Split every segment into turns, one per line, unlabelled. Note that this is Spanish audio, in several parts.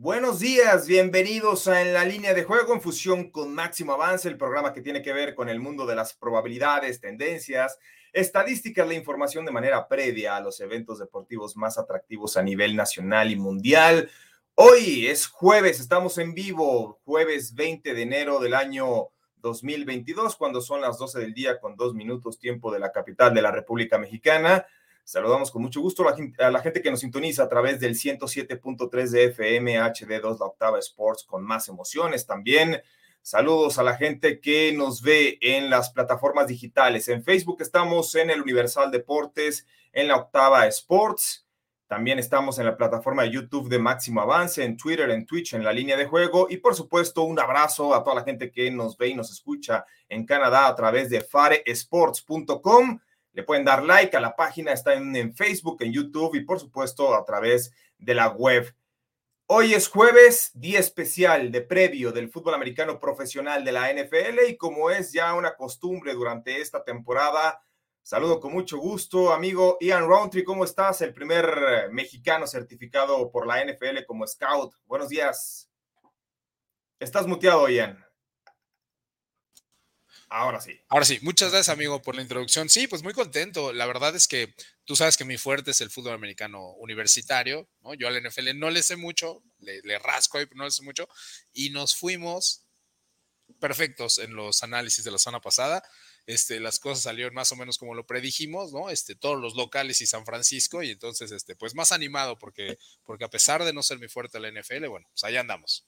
Buenos días, bienvenidos a En la línea de juego en fusión con Máximo Avance, el programa que tiene que ver con el mundo de las probabilidades, tendencias, estadísticas, la información de manera previa a los eventos deportivos más atractivos a nivel nacional y mundial. Hoy es jueves, estamos en vivo, jueves 20 de enero del año 2022, cuando son las 12 del día con dos minutos tiempo de la capital de la República Mexicana. Saludamos con mucho gusto a la, gente que nos sintoniza a través del 107.3 de FM HD2 La Octava Sports con más emociones también. Saludos a la gente que nos ve en las plataformas digitales. En Facebook estamos en el Universal Deportes, en la Octava Sports. También estamos en la plataforma de YouTube de Máximo Avance, en Twitter, en Twitch, en la línea de juego. Y por supuesto, un abrazo a toda la gente que nos ve y nos escucha en Canadá a través de faresports.com le pueden dar like a la página, está en, Facebook, en YouTube y por supuesto a través de la web. Hoy es jueves, día especial de previo del fútbol americano profesional de la NFL y como es ya una costumbre durante esta temporada, saludo con mucho gusto, amigo Ian Roundtree, ¿cómo estás? El primer mexicano certificado por la NFL como scout. Buenos días. Estás muteado, Ian. Ahora sí.
Ahora sí, muchas gracias amigo por la introducción. Sí, pues muy contento. La verdad es que tú sabes que mi fuerte es el fútbol americano universitario, ¿no? Yo al NFL no le sé mucho, le, rasco ahí, pero no le sé mucho. Y nos fuimos perfectos en los análisis de la semana pasada. Este, las cosas salieron más o menos como lo predijimos, ¿no? Este, todos los locales y San Francisco, y entonces, este, pues más animado porque, porque a pesar de no ser mi fuerte la NFL, bueno, pues allá andamos.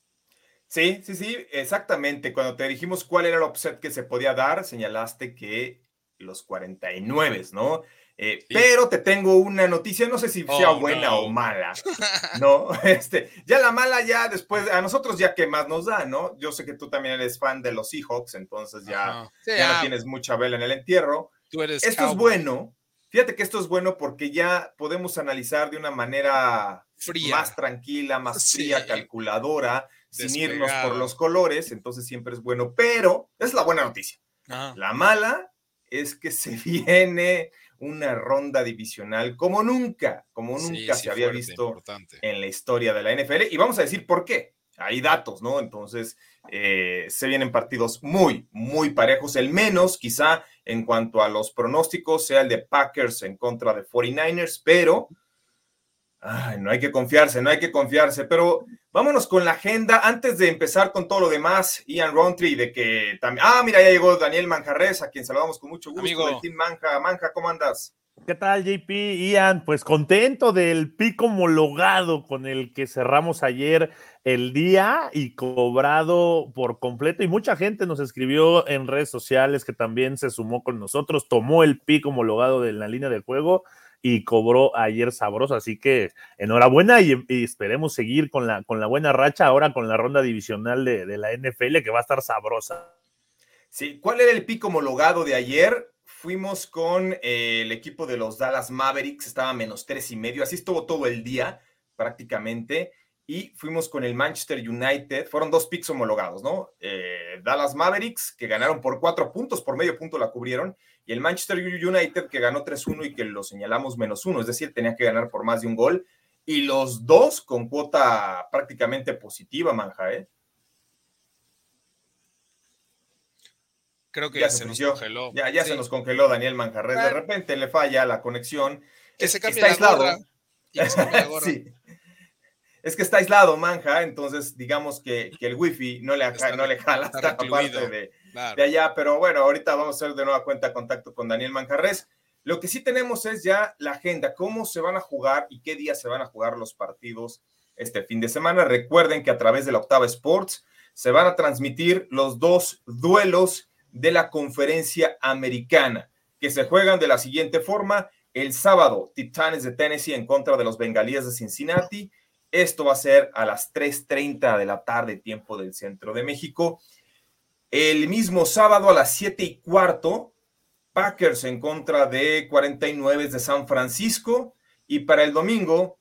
Sí, sí, sí, exactamente. Cuando te dijimos cuál era el offset que se podía dar, señalaste que los 49, ¿no? Eh, pero te tengo una noticia, no sé si sea oh, buena o mala, ¿no? Este, ya la mala ya después, a nosotros ya que más nos da, ¿no? Yo sé que tú también eres fan de los Seahawks, entonces ya, ya no tienes mucha vela en el entierro.
Tú eres
esto es bueno, fíjate que esto es bueno porque ya podemos analizar de una manera fría. más tranquila, más fría, calculadora, sin irnos por los colores, entonces siempre es bueno, pero es la buena noticia. La mala es que se viene una ronda divisional como nunca, como nunca se había visto en la historia de la NFL. Y vamos a decir por qué. Hay datos, ¿no? Entonces, eh, se vienen partidos muy, muy parejos. El menos, quizá, en cuanto a los pronósticos, sea el de Packers en contra de 49ers, pero no hay que confiarse, no hay que confiarse, pero vámonos con la agenda. Antes de empezar con todo lo demás, Ian Rountree, de que también. Ah, mira, ya llegó Daniel Manjarres, a quien saludamos con mucho gusto. Amigo. Team Manja. Manja, ¿cómo andas?
¿Qué tal, JP? Ian, pues contento del pico homologado con el que cerramos ayer el día y cobrado por completo. Y mucha gente nos escribió en redes sociales que también se sumó con nosotros, tomó el pico homologado de la línea de juego y cobró ayer sabroso. Así que enhorabuena y, esperemos seguir con la, con la buena racha ahora con la ronda divisional de, la NFL que va a estar sabrosa.
Sí, ¿cuál era el pico homologado de ayer? Fuimos con eh, el equipo de los Dallas Mavericks, estaba menos tres y medio, así estuvo todo el día prácticamente. Y fuimos con el Manchester United, fueron dos picks homologados, ¿no? Eh, Dallas Mavericks, que ganaron por cuatro puntos, por medio punto la cubrieron, y el Manchester United que ganó 3-1 y que lo señalamos menos uno, es decir, tenía que ganar por más de un gol, y los dos con cuota prácticamente positiva, Manja, ¿eh?
Creo que ya se, nos congeló.
Ya, ya se nos congeló Daniel Manjarres. De repente le falla la conexión. que está aislado. sí. Es que está aislado, Manja, entonces digamos que, el wifi no le, no le jala hasta parte de, de allá, pero bueno, ahorita vamos a hacer de nueva cuenta contacto con Daniel Manjarres. Lo que sí tenemos es ya la agenda, cómo se van a jugar y qué días se van a jugar los partidos este fin de semana. Recuerden que a través de la Octava Sports se van a transmitir los dos duelos de la conferencia americana, que se juegan de la siguiente forma. El sábado, Titanes de Tennessee en contra de los Bengalíes de Cincinnati. Esto va a ser a las 3.30 de la tarde, tiempo del centro de México. El mismo sábado a las 7 y cuarto, Packers en contra de 49 de San Francisco. Y para el domingo,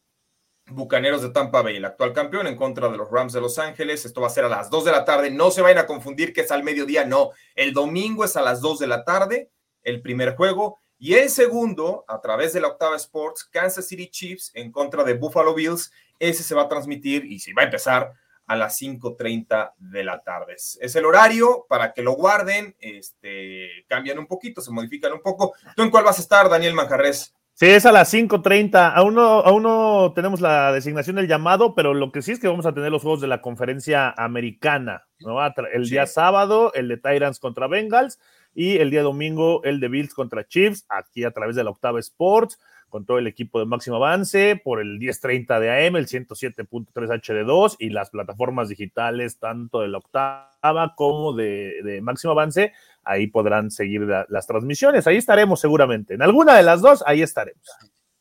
Bucaneros de Tampa Bay, el actual campeón, en contra de los Rams de Los Ángeles. Esto va a ser a las 2 de la tarde. No se vayan a confundir que es al mediodía, no. El domingo es a las 2 de la tarde, el primer juego. Y el segundo, a través de la Octava Sports, Kansas City Chiefs en contra de Buffalo Bills. Ese se va a transmitir y se va a empezar a las 5.30 de la tarde. Es el horario para que lo guarden, este, cambian un poquito, se modifican un poco. ¿Tú en cuál vas a estar, Daniel Manjarres?
Sí, es a las 5.30. Aún no, aún no tenemos la designación del llamado, pero lo que sí es que vamos a tener los juegos de la conferencia americana. ¿no? El día sábado, el de Tyrants contra Bengals, y el día domingo, el de Bills contra Chiefs, aquí a través de la Octava Sports con todo el equipo de máximo avance por el 1030 de AM, el 107.3 HD2 y las plataformas digitales tanto de la octava como de, máximo avance. Ahí podrán seguir las transmisiones. Ahí estaremos seguramente. En alguna de las dos, ahí estaremos.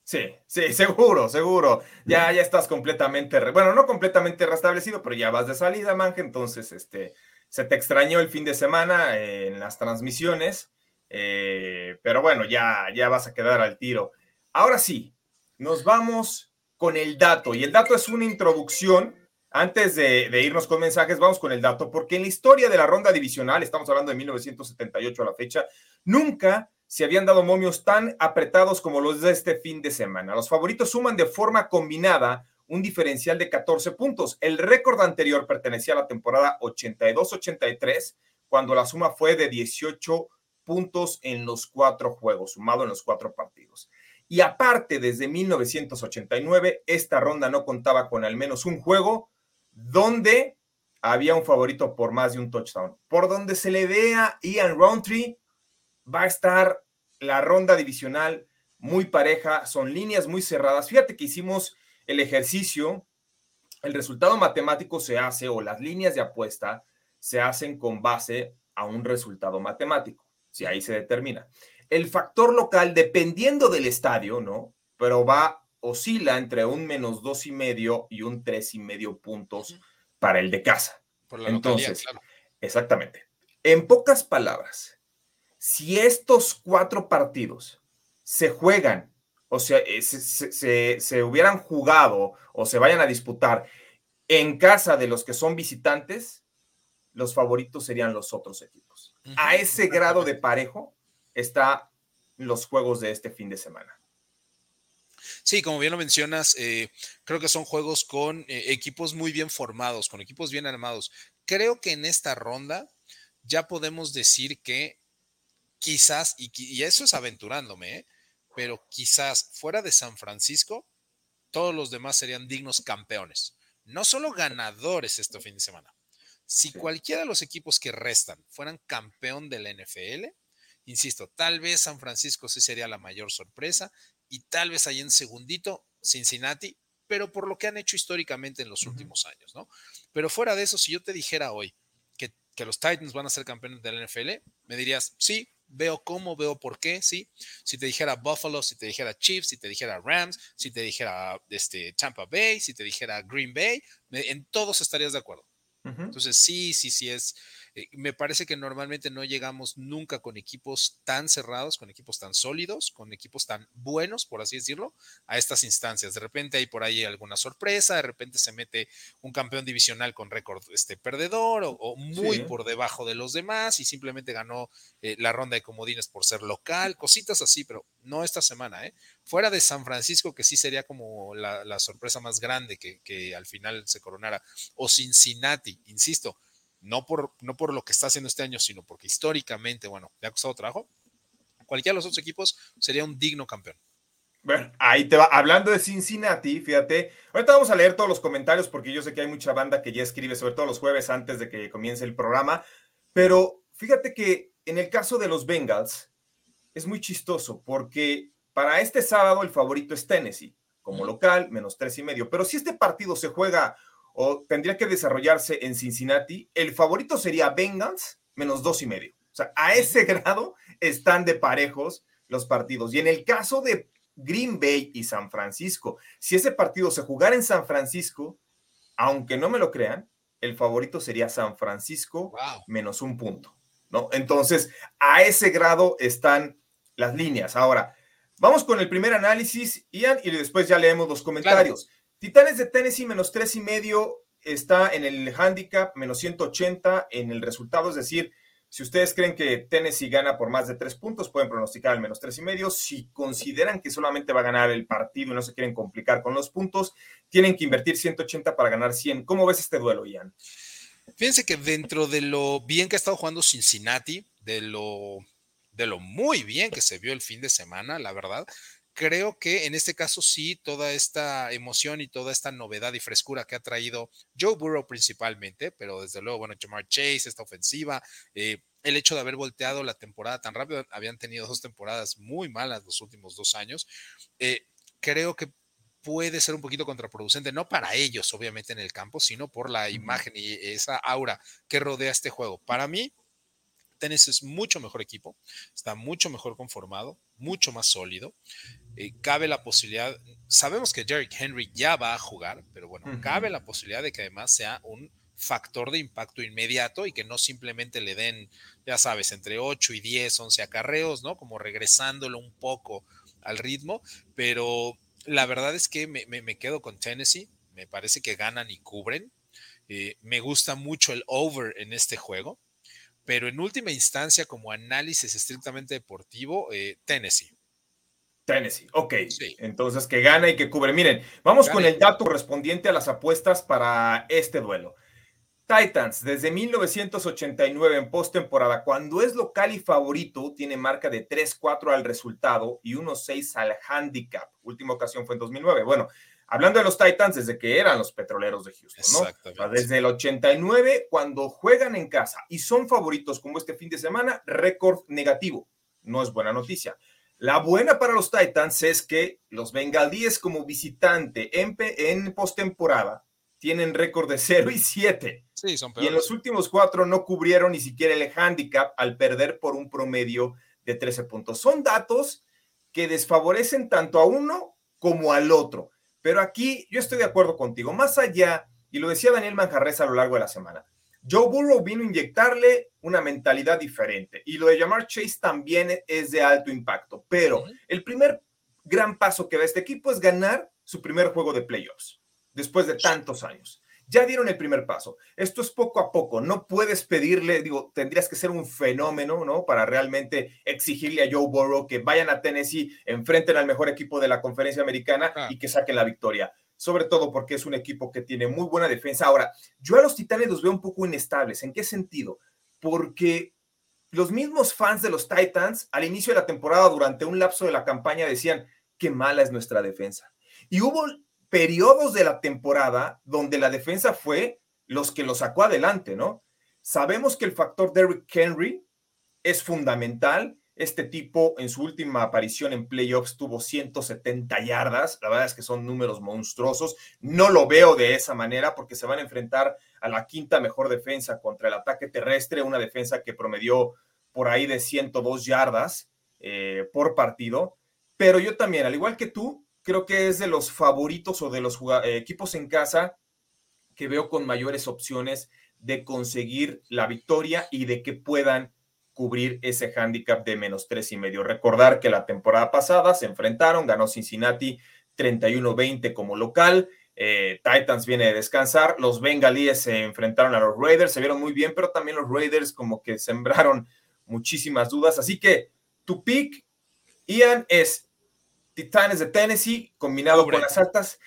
Sí, sí, seguro, seguro. Ya, ya estás completamente, bueno, no completamente restablecido, pero ya vas de salida, Manje. Entonces, este, se te extrañó el fin de semana en las transmisiones. Eh, pero bueno, ya, ya vas a quedar al tiro. Ahora sí, nos vamos con el dato. Y el dato es una introducción. Antes de, irnos con mensajes, vamos con el dato, porque en la historia de la ronda divisional, estamos hablando de 1978 a la fecha, nunca se habían dado momios tan apretados como los de este fin de semana. Los favoritos suman de forma combinada un diferencial de 14 puntos. El récord anterior pertenecía a la temporada 82-83, cuando la suma fue de 18 puntos en los cuatro juegos, sumado en los cuatro partidos. Y aparte, desde 1989, esta ronda no contaba con al menos un juego donde había un favorito por más de un touchdown. Por donde se le vea Ian Roundtree, va a estar la ronda divisional muy pareja, son líneas muy cerradas. Fíjate que hicimos el ejercicio, el resultado matemático se hace o las líneas de apuesta se hacen con base a un resultado matemático, si ahí se determina el factor local, dependiendo del estadio, ¿no? Pero va, oscila entre un menos dos y medio y un tres y medio puntos para el de casa. Entonces, exactamente. En pocas palabras, si estos cuatro partidos se juegan, o sea, eh, se, se, hubieran jugado o se vayan a disputar en casa de los que son visitantes, los favoritos serían los otros equipos. A ese grado de parejo está los juegos de este fin de semana.
Sí, como bien lo mencionas, eh, creo que son juegos con eh, equipos muy bien formados, con equipos bien armados. Creo que en esta ronda ya podemos decir que quizás, y, eso es aventurándome, ¿eh? pero quizás fuera de San Francisco, todos los demás serían dignos campeones. No solo ganadores este fin de semana. Si cualquiera de los equipos que restan fueran campeón de la NFL, Insisto, tal vez San Francisco sí sería la mayor sorpresa y tal vez ahí en segundito Cincinnati, pero por lo que han hecho históricamente en los últimos años, ¿no? Pero fuera de eso, si yo te dijera hoy que, los Titans van a ser campeones de la NFL, me dirías, sí, veo cómo, veo por qué, sí. Si te dijera Buffalo, si te dijera Chiefs, si te dijera Rams, si te dijera este, Tampa Bay, si te dijera Green Bay, en todos estarías de acuerdo. Entonces, sí, sí, sí es, me parece que normalmente no llegamos nunca con equipos tan cerrados, con equipos tan sólidos, con equipos tan buenos, por así decirlo, a estas instancias. De repente hay por ahí alguna sorpresa, de repente se mete un campeón divisional con récord este, perdedor o, muy por debajo de los demás y simplemente ganó eh, la ronda de comodines por ser local, cositas así, pero no esta semana, ¿eh? Fuera de San Francisco, que sí sería como la, sorpresa más grande que, que al final se coronara, o Cincinnati, insisto, no por, no por lo que está haciendo este año, sino porque históricamente, bueno, le ha costado trabajo, cualquiera de los otros equipos sería un digno campeón.
Bueno, ahí te va. Hablando de Cincinnati, fíjate, ahorita vamos a leer todos los comentarios porque yo sé que hay mucha banda que ya escribe, sobre todo los jueves antes de que comience el programa, pero fíjate que en el caso de los Bengals es muy chistoso porque para este sábado el favorito es Tennessee, como local, menos tres y medio, pero si este partido se juega o tendría que desarrollarse en Cincinnati, el favorito sería Bengals menos dos y medio. O sea, a ese grado están de parejos los partidos. Y en el caso de, Green Bay y San Francisco. Si ese partido se jugara en San Francisco, aunque no me lo crean, el favorito sería San Francisco menos un punto, ¿no? Entonces, a ese grado están las líneas. Ahora, vamos con el primer análisis, Ian, y después ya leemos los comentarios. Titanes de Tennessee menos tres y medio está en el handicap menos 180 en el resultado, es decir, si ustedes creen que Tennessee gana por más de tres puntos, pueden pronosticar al menos tres y medio. Si consideran que solamente va a ganar el partido y no se quieren complicar con los puntos, tienen que invertir 180 para ganar 100. ¿Cómo ves este duelo, Ian?
Fíjense que dentro de lo bien que ha estado jugando Cincinnati, de lo, de lo muy bien que se vio el fin de semana, la verdad, creo que en este caso sí, toda esta emoción y toda esta novedad y frescura que ha traído Joe Burrow principalmente, pero desde luego, bueno, Jamar Chase, esta ofensiva, eh, el hecho de haber volteado la temporada tan rápido, habían tenido dos temporadas muy malas los últimos dos años, eh, creo que puede ser un poquito contraproducente, no para ellos, obviamente, en el campo, sino por la imagen y esa aura que rodea este juego. Para mí, Tennessee es mucho mejor equipo, está mucho mejor conformado, mucho más sólido. Eh, cabe la posibilidad, sabemos que Derrick Henry ya va a jugar, pero bueno, cabe la posibilidad de que además sea un factor de impacto inmediato y que no simplemente le den, ya sabes, entre 8 y 10, 11 acarreos, ¿no? Como regresándolo un poco al ritmo, pero la verdad es que me, quedo con Tennessee, me parece que ganan y cubren. Eh, me gusta mucho el over en este juego pero en última instancia, como análisis estrictamente deportivo, eh, Tennessee.
Tennessee, ok. Entonces, que gana y que cubre. Miren, vamos con el dato correspondiente a las apuestas para este duelo. Titans, desde 1989 en postemporada, cuando es local y favorito, tiene marca de 3-4 al resultado y 1-6 al handicap. Última ocasión fue en 2009. Bueno, Hablando de los Titans, desde que eran los petroleros de Houston, ¿no? Desde el 89, cuando juegan en casa y son favoritos como este fin de semana, récord negativo. No es buena noticia. La buena para los Titans es que los bengalíes como visitante en, en postemporada tienen récord de 0 y 7.
Sí, son
Y en los últimos cuatro no cubrieron ni siquiera el handicap al perder por un promedio de 13 puntos. Son datos que desfavorecen tanto a uno como al otro. Pero aquí yo estoy de acuerdo contigo. Más allá, y lo decía Daniel Manjarres a lo largo de la semana, Joe Burrow vino a inyectarle una mentalidad diferente. Y lo de llamar Chase también es de alto impacto. Pero el primer gran paso que da este equipo es ganar su primer juego de playoffs después de tantos años. Ya dieron el primer paso. Esto es poco a poco. No puedes pedirle, digo, tendrías que ser un fenómeno, ¿no? Para realmente exigirle a Joe Burrow que vayan a Tennessee, enfrenten al mejor equipo de la conferencia americana ah. y que saquen la victoria. Sobre todo porque es un equipo que tiene muy buena defensa. Ahora, yo a los Titanes los veo un poco inestables. ¿En qué sentido? Porque los mismos fans de los Titans al inicio de la temporada, durante un lapso de la campaña, decían, qué mala es nuestra defensa. Y hubo periodos de la temporada donde la defensa fue los que lo sacó adelante, ¿no? Sabemos que el factor Derrick Henry es fundamental. Este tipo en su última aparición en playoffs tuvo 170 yardas. La verdad es que son números monstruosos. No lo veo de esa manera porque se van a enfrentar a la quinta mejor defensa contra el ataque terrestre, una defensa que promedió por ahí de 102 yardas eh, por partido. Pero yo también, al igual que tú, creo que es de los favoritos o de los eh, equipos en casa que veo con mayores opciones de conseguir la victoria y de que puedan cubrir ese handicap de menos tres y medio. Recordar que la temporada pasada se enfrentaron, ganó Cincinnati 31-20 como local. Eh, Titans viene de descansar. Los Bengalíes se enfrentaron a los Raiders, se vieron muy bien, pero también los Raiders como que sembraron muchísimas dudas. Así que tu pick, Ian, es Titanes de Tennessee combinado con las altas.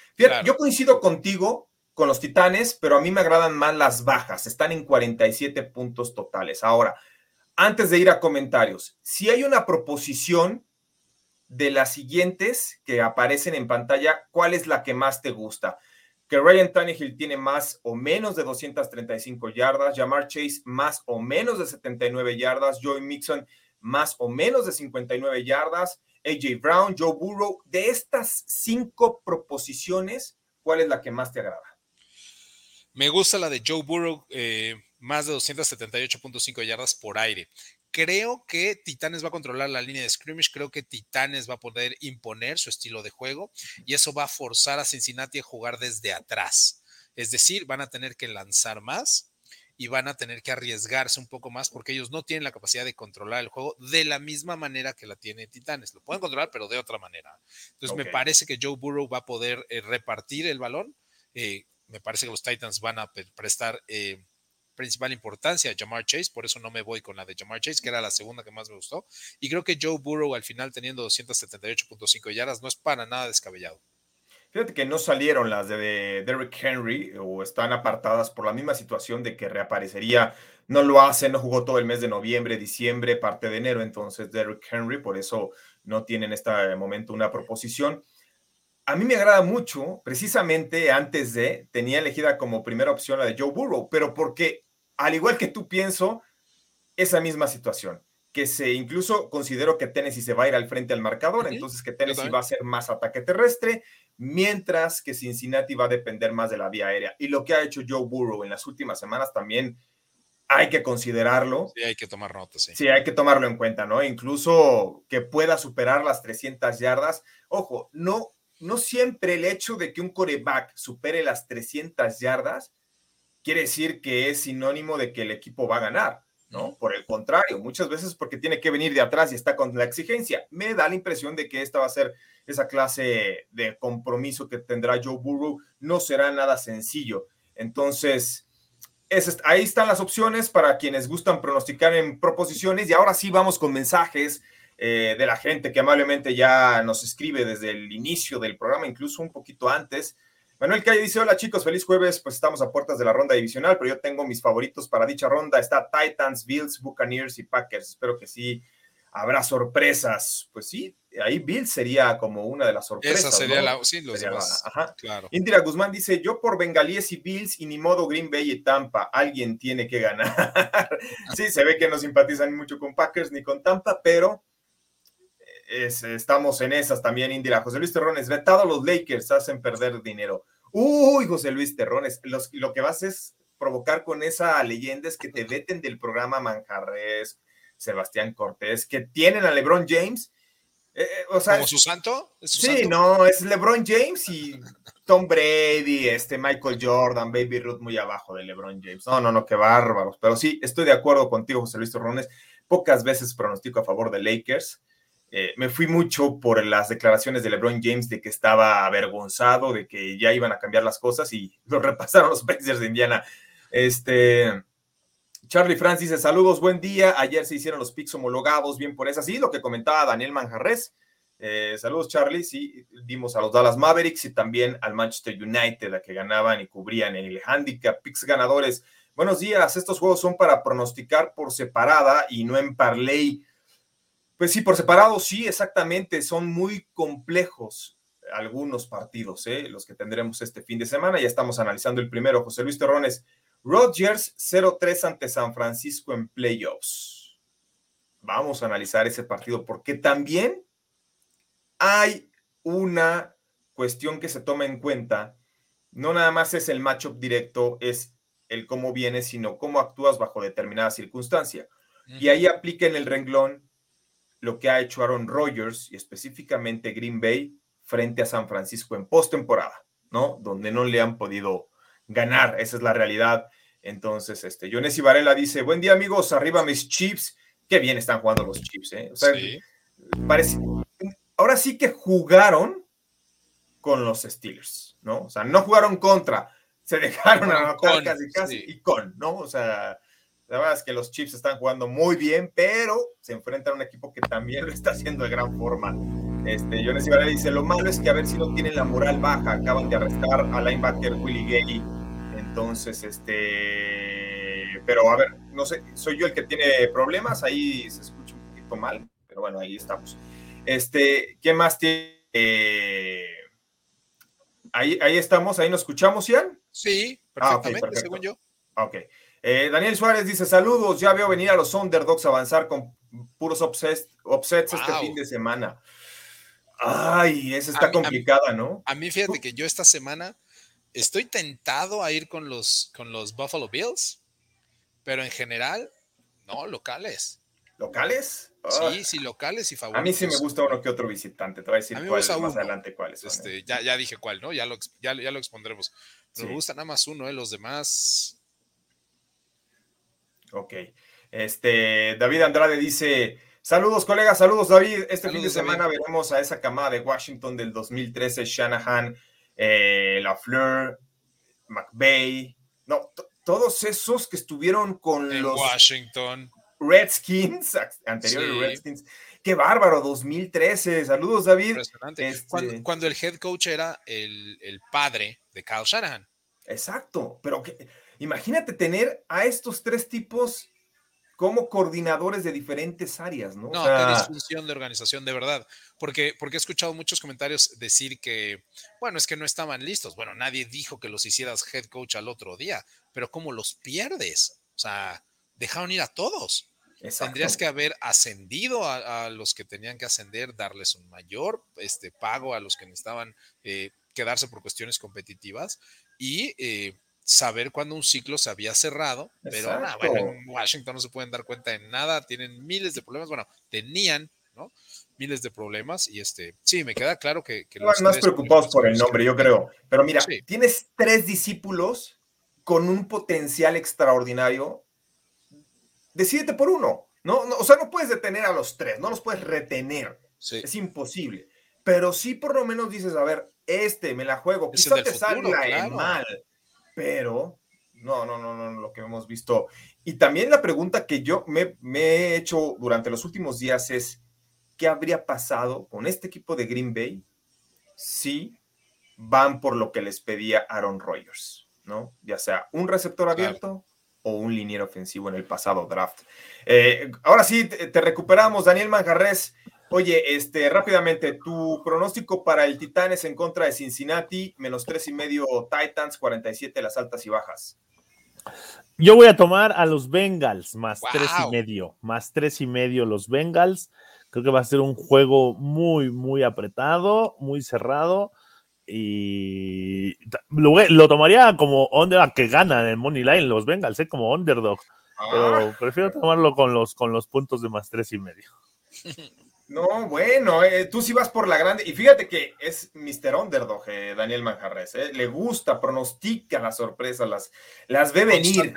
yo coincido contigo con los Titanes, pero a mí me agradan más las bajas. Están en 47 puntos totales. Ahora, antes de ir a comentarios, si hay una proposición de las siguientes que aparecen en pantalla, ¿cuál es la que más te gusta? Que Ryan Tannehill tiene más o menos de 235 yardas, Jamar Chase más o menos de 79 yardas, Joey Mixon más o menos de 59 yardas, AJ Brown, Joe Burrow. De estas cinco proposiciones, ¿cuál es la que más te agrada?
Me gusta la de Joe Burrow, eh, más de 278.5 yardas por aire. Creo que Titanes va a controlar la línea de scrimmage, creo que Titanes va a poder imponer su estilo de juego y eso va a forzar a Cincinnati a jugar desde atrás. Es decir, van a tener que lanzar más y van a tener que arriesgarse un poco más porque ellos no tienen la capacidad de controlar el juego de la misma manera que la tiene Titanes. Lo pueden controlar, pero de otra manera. Entonces me parece que Joe Burrow va a poder eh, repartir el balón. Eh, me parece que los Titans van a prestar eh, principal importancia a Jamar Chase, por eso no me voy con la de Jamar Chase, que era la segunda que más me gustó. Y creo que Joe Burrow al final teniendo 278.5 yardas no es para nada descabellado.
Fíjate que no salieron las de Derrick Henry o están apartadas por la misma situación de que reaparecería. No lo hace, no jugó todo el mes de noviembre, diciembre, parte de enero. Entonces, Derrick Henry, por eso no tiene en este momento una proposición. A mí me agrada mucho, precisamente antes de, tenía elegida como primera opción la de Joe Burrow, pero porque, al igual que tú, pienso esa misma situación que se incluso considero que Tennessee se va a ir al frente al marcador, entonces que Tennessee va a ser más ataque terrestre, mientras que Cincinnati va a depender más de la vía aérea. Y lo que ha hecho Joe Burrow en las últimas semanas también hay que considerarlo.
Sí, hay que tomar notas. Sí.
sí, hay que tomarlo en cuenta, ¿no? Incluso que pueda superar las 300 yardas. Ojo, no, no siempre el hecho de que un coreback supere las 300 yardas quiere decir que es sinónimo de que el equipo va a ganar ¿no? Por el contrario, muchas veces porque tiene que venir de atrás y está con la exigencia. Me da la impresión de que esta va a ser esa clase de compromiso que tendrá Joe Burrow. No será nada sencillo. Entonces, ahí están las opciones para quienes gustan pronosticar en proposiciones. Y ahora sí vamos con mensajes eh, de la gente que amablemente ya nos escribe desde el inicio del programa, incluso un poquito antes. Manuel Calle dice, hola chicos, feliz jueves, pues estamos a puertas de la ronda divisional, pero yo tengo mis favoritos para dicha ronda, está Titans, Bills, Buccaneers y Packers, espero que sí habrá sorpresas, pues sí, ahí Bills sería como una de las sorpresas.
Esa sería la, sí, los demás,
ajá. claro. Indira Guzmán dice, yo por Bengalíes y Bills y ni modo Green Bay y Tampa, alguien tiene que ganar. sí, se ve que no simpatizan mucho con Packers ni con Tampa, pero estamos en esas también, Indira. José Luis Terrones, vetado los Lakers, hacen perder dinero. Uy, José Luis Terrones, lo que vas es provocar con esa leyenda es que te veten del programa Manjarres, Sebastián Cortés, que tienen a LeBron James.
Eh, eh, o sea, ¿Como su santo?
sí, no, es LeBron James y Tom Brady, este Michael Jordan, Baby Ruth muy abajo de LeBron James. No, no, no, qué bárbaros. Pero sí, estoy de acuerdo contigo, José Luis Terrones. Pocas veces pronostico a favor de Lakers. Eh, me fui mucho por las declaraciones de LeBron James de que estaba avergonzado, de que ya iban a cambiar las cosas y lo repasaron los Pacers de Indiana. Este, Charlie Francis dice, saludos, buen día. Ayer se hicieron los picks homologados, bien por eso. Sí, lo que comentaba Daniel Manjarres. Eh, saludos, Charlie. Sí, dimos a los Dallas Mavericks y también al Manchester United, a que ganaban y cubrían el handicap. Picks ganadores. Buenos días. Estos juegos son para pronosticar por separada y no en parlay. Pues sí, por separado, sí, exactamente. Son muy complejos algunos partidos, ¿eh? los que tendremos este fin de semana. Ya estamos analizando el primero. José Luis Terrones, Rodgers 0-3 ante San Francisco en playoffs. Vamos a analizar ese partido porque también hay una cuestión que se toma en cuenta. No nada más es el matchup directo, es el cómo vienes, sino cómo actúas bajo determinada circunstancia. Y ahí aplica en el renglón lo que ha hecho Aaron Rodgers y específicamente Green Bay frente a San Francisco en postemporada, ¿no? Donde no le han podido ganar, esa es la realidad. Entonces, este, Jonesy Varela dice, buen día amigos, arriba mis Chips, qué bien están jugando los Chips, ¿eh? O sea, parece, ahora sí que jugaron con los Steelers, ¿no? O sea, no jugaron contra, se dejaron a casi casi y con, ¿no? O sea, la verdad es que los Chiefs están jugando muy bien, pero se enfrentan a un equipo que también lo está haciendo de gran forma. Este, Jones Ibarra dice, lo malo es que a ver si no tienen la moral baja, acaban de arrestar a linebacker Willie Gay. Entonces, este, pero a ver, no sé, soy yo el que tiene problemas, ahí se escucha un poquito mal, pero bueno, ahí estamos. Este, ¿qué más tiene? Eh, ahí, ahí estamos, ahí nos escuchamos, Ian.
Sí, ah, perfectamente, según yo.
Ok. Eh, Daniel Suárez dice: Saludos, ya veo venir a los Underdogs avanzar con puros upsets, este fin de semana. Ay, esa está complicada, ¿no?
A mí, fíjate que yo esta semana estoy tentado a ir con los, con los Buffalo Bills, pero en general, no, locales.
¿Locales?
Sí, sí, locales y favoritos.
A mí sí me gusta uno que otro visitante. Te voy a decir cuál, más adelante cuáles
Este, ya, ya dije cuál, ¿no? Ya lo, ya, lo expondremos. me gusta nada más uno, ¿eh? Los demás.
Ok. Este, David Andrade dice: Saludos, colegas, saludos, David. Este fin de semana veremos a esa camada de Washington del 2013, Shanahan, eh, LaFleur, McVeigh. No, todos esos que estuvieron con
en
los.
Washington.
Redskins, anterior Redskins. Qué bárbaro, 2013. Saludos, David.
Impresionante. Este cuando, el head coach era el, padre de Kyle Shanahan.
Exacto, pero que, imagínate tener a estos tres tipos como coordinadores de diferentes áreas, ¿no?
No, qué disfunción de organización, de verdad. Porque, porque he escuchado muchos comentarios decir que, bueno, es que no estaban listos. Bueno, nadie dijo que los hicieras head coach al otro día, pero ¿cómo los pierdes? O sea, dejaron ir a todos. Tendrías que haber ascendido a, los que tenían que ascender, darles un mayor este, pago a los que necesitaban eh, quedarse por cuestiones competitivas y eh, saber cuándo un ciclo se había cerrado. Pero bueno, en Washington no se pueden dar cuenta de nada, tienen miles de problemas. Bueno, tenían, ¿no? Miles de problemas y este, sí, me queda claro que... que
los más preocupados por el nombre, yo creo. Pero mira, tienes tres discípulos con un potencial extraordinario decídete por uno. ¿no? o sea, no puedes detener a los tres, no los puedes retener. Es imposible. Pero sí por lo menos dices, a ver, este me la juego, te salga mal, pero no, no, no, no, lo que hemos visto. Y también la pregunta que yo me, me he hecho durante los últimos días es, ¿qué habría pasado con este equipo de Green Bay si van por lo que les pedía Aaron Rodgers? ¿no? Ya sea un receptor abierto o un liniero ofensivo en el pasado draft. Eh, ahora sí, te, recuperamos, Daniel Manjarres. Oye, este, rápidamente, tu pronóstico para el Titanes en contra de Cincinnati, menos tres y medio Titans, 47 las altas y bajas.
Yo voy a tomar a los Bengals, más tres y medio, más tres y medio los Bengals. Creo que va a ser un juego muy, muy apretado, muy cerrado y lo, tomaría como underdog que gana en el Money Line los Bengals, ¿eh? como underdog. Pero ah. prefiero tomarlo con los, con los puntos de más tres y medio.
No, bueno, eh, tú sí vas por la grande. Y fíjate que es Mr. Underdog, eh, Daniel Manjarres. Le gusta, pronostica las sorpresas, las, las ve venir.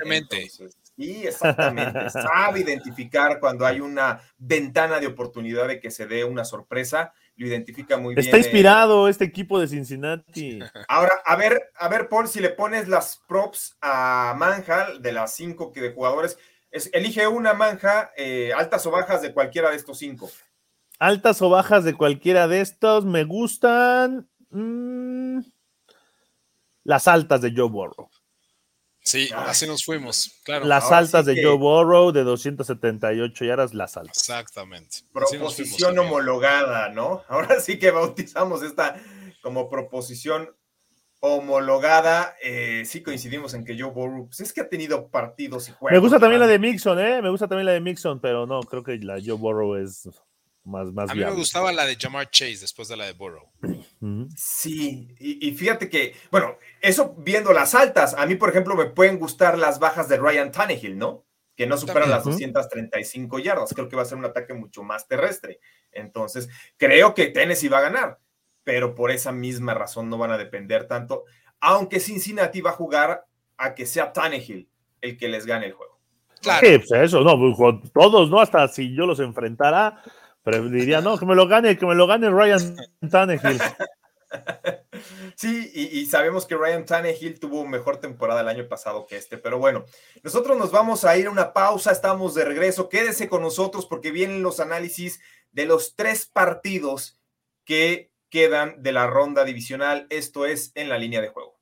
Sí, exactamente. Sabe identificar cuando hay una ventana de oportunidad de que se dé una sorpresa lo identifica muy
bien. Está inspirado este equipo de Cincinnati.
Ahora, a ver, a ver, Paul, si le pones las props a Manja, de las cinco que de jugadores, elige una manja, eh, altas o bajas de cualquiera de estos cinco.
Altas o bajas de cualquiera de estos, me gustan mm, las altas de Joe Burrow.
Sí, así nos fuimos, claro.
Las altas de Joe Burrow de 278 yardas, las altas.
Exactamente.
Proposición homologada, ¿no? Ahora sí que bautizamos esta como proposición homologada. Eh, sí coincidimos en que Joe Burrow, pues es que ha tenido partidos y juegos.
Me gusta también la de Mixon, ¿eh? Me gusta también la de Mixon, pero no, creo que la Joe Burrow es más, más
A mí me gustaba la de Jamar Chase después de la de Burrow.
Sí, y, fíjate que, bueno, eso viendo las altas, a mí, por ejemplo, me pueden gustar las bajas de Ryan Tannehill, ¿no? Que no superan las 235 yardas. Creo que va a ser un ataque mucho más terrestre. Entonces, creo que Tennessee va a ganar, pero por esa misma razón no van a depender tanto, aunque Cincinnati va a jugar a que sea Tannehill el que les gane el juego.
Claro. Sí, pues eso, no, pues, todos, ¿no? Hasta si yo los enfrentara, pero diría, no, que me lo gane, que me lo gane Ryan Tannehill.
Sí, y, sabemos que Ryan Tannehill tuvo mejor temporada el año pasado que este, pero bueno, nosotros nos vamos a ir a una pausa, estamos de regreso, quédese con nosotros porque vienen los análisis de los tres partidos que quedan de la ronda divisional, esto es en la línea de juego.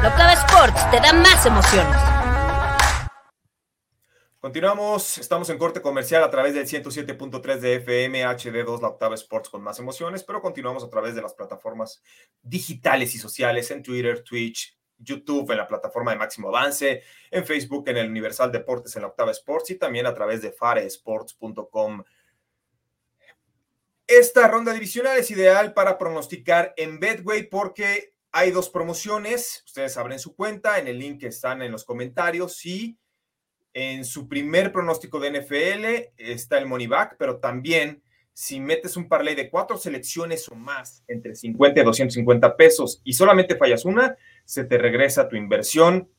Locava Sports te da más emociones.
Continuamos, estamos en corte comercial a través del 107.3 de FM, HD2, la octava Sports con más emociones, pero continuamos a través de las plataformas digitales y sociales en Twitter, Twitch, YouTube, en la plataforma de Máximo Avance, en Facebook, en el Universal Deportes, en la octava Sports y también a través de faresports.com. Esta ronda divisional es ideal para pronosticar en Betway porque hay dos promociones, ustedes abren su cuenta en el link que están en los comentarios y en su primer pronóstico de NFL está el money back, pero también si metes un parlay de cuatro selecciones o más entre 50 y 250 pesos y solamente fallas una, se te regresa tu inversión.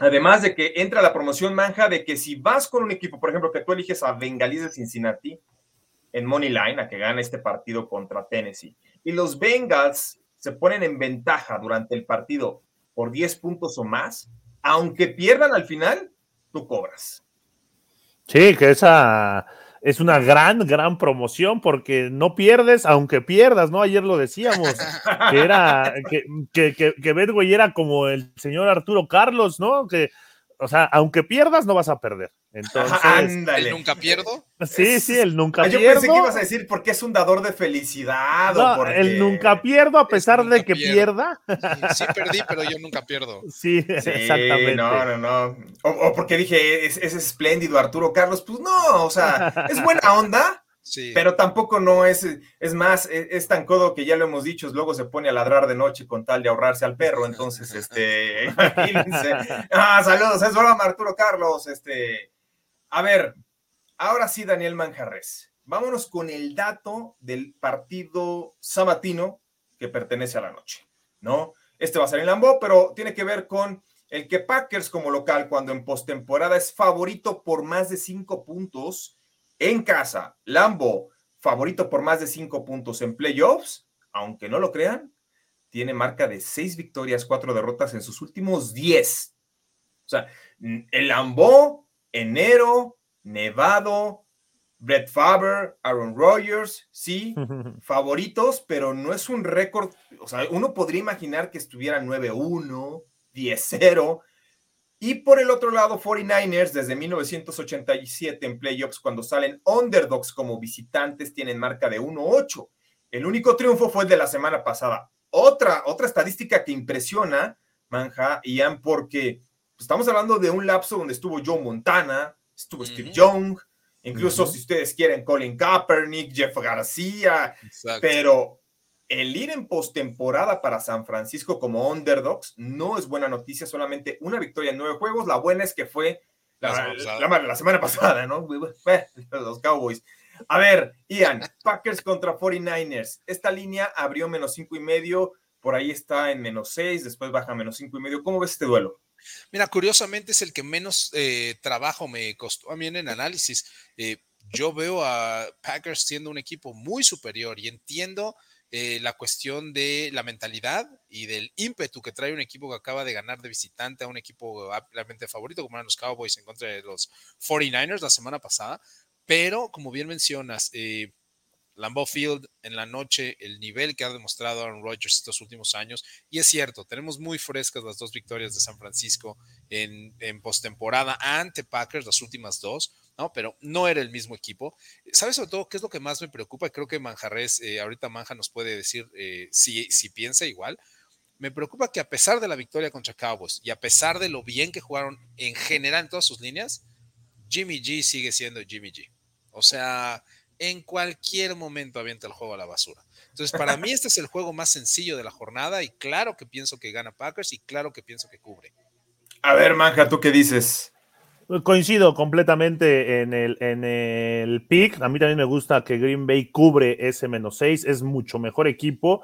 Además de que entra la promoción manja de que si vas con un equipo, por ejemplo, que tú eliges a Bengalis de Cincinnati en Money Line, a que gane este partido contra Tennessee, y los Bengals se ponen en ventaja durante el partido por 10 puntos o más, aunque pierdan al final, tú cobras.
Sí, que esa es una gran, gran promoción porque no pierdes, aunque pierdas, ¿no? Ayer lo decíamos, que era, que, que, que, que era como el señor Arturo Carlos, ¿no? Que o sea, aunque pierdas, no vas a perder. Entonces,
¿El nunca pierdo?
Sí, sí, el nunca
Yo
pierdo. Yo
pensé que ibas a decir porque es un dador de felicidad.
No,
o porque...
el nunca pierdo a pesar de que
pierdo.
pierda.
Sí, sí, perdí, pero yo nunca pierdo.
Sí,
Sí,
exactamente.
No, no, no. O, o porque dije, es, es espléndido Arturo Carlos. Pues no, o sea, es buena onda,
Sí.
pero tampoco no es, es más, es, es tan codo que ya lo hemos dicho, luego se pone a ladrar de noche con tal de ahorrarse al perro. Entonces, este, imagínense. Ah, saludos, es broma, Arturo Carlos. Este, a ver, ahora sí, Daniel Manjarres. Vámonos con el dato del partido sabatino que pertenece a la noche, ¿no? Este va a ser en Lambeau, pero tiene que ver con el que Packers como local, cuando en postemporada es favorito por más de cinco puntos en casa. Lambo, favorito por más de cinco puntos en playoffs, aunque no lo crean, tiene marca de seis victorias, cuatro derrotas en sus últimos diez. O sea, el Lambo, enero, Nevado, Brett Faber, Aaron Rodgers, sí, favoritos, pero no es un récord. O sea, uno podría imaginar que estuviera 9-1, 10-0. Y por el otro lado, 49ers, desde 1987 en playoffs, cuando salen underdogs como visitantes, tienen marca de 1-8. El único triunfo fue el de la semana pasada. Otra, otra estadística que impresiona, Manja, Ian, porque estamos hablando de un lapso donde estuvo Joe Montana, estuvo Steve. Young, incluso si ustedes quieren, Colin Kaepernick, Jeff García,
Exacto.
pero el ir en postemporada para San Francisco como underdogs no es buena noticia, solamente una victoria en nueve juegos. La buena es que fue
La
la,
semana pasada.
la- la semana pasada, ¿no? Los Cowboys. A ver, Ian, Packers contra 49ers. Esta línea abrió menos cinco y medio, por ahí está en menos seis, después baja a menos cinco y medio. ¿Cómo ves este duelo?
Mira, curiosamente es el que menos eh, trabajo me costó a mí en análisis. Eh, yo veo a Packers siendo un equipo muy superior y entiendo eh, la cuestión de la mentalidad y del ímpetu que trae un equipo que acaba de ganar de visitante a un equipo ampliamente favorito como eran los Cowboys en contra de los 49ers la semana pasada. Pero, como bien mencionas, Lambeau Field en la noche, el nivel que ha demostrado Aaron Rodgers estos últimos años. Y es cierto, tenemos muy frescas las dos victorias de San Francisco en, en postemporada ante Packers, las últimas dos, ¿no? Pero no era el mismo equipo. ¿Sabes sobre todo qué es lo que más me preocupa? Creo que Manjarres, eh, ahorita Manja nos puede decir eh, si, si piensa igual. Me preocupa que a pesar de la victoria contra Cowboys y a pesar de lo bien que jugaron en general en todas sus líneas, Jimmy G sigue siendo Jimmy G. O sea, en cualquier momento avienta el juego a la basura. Entonces, para mí este es el juego más sencillo de la jornada y claro que pienso que gana Packers y claro que pienso que cubre.
A ver, Manja, ¿tú qué dices?
Coincido completamente en el, en el pick. A mí también me gusta que Green Bay cubre ese menos 6. Es mucho mejor equipo.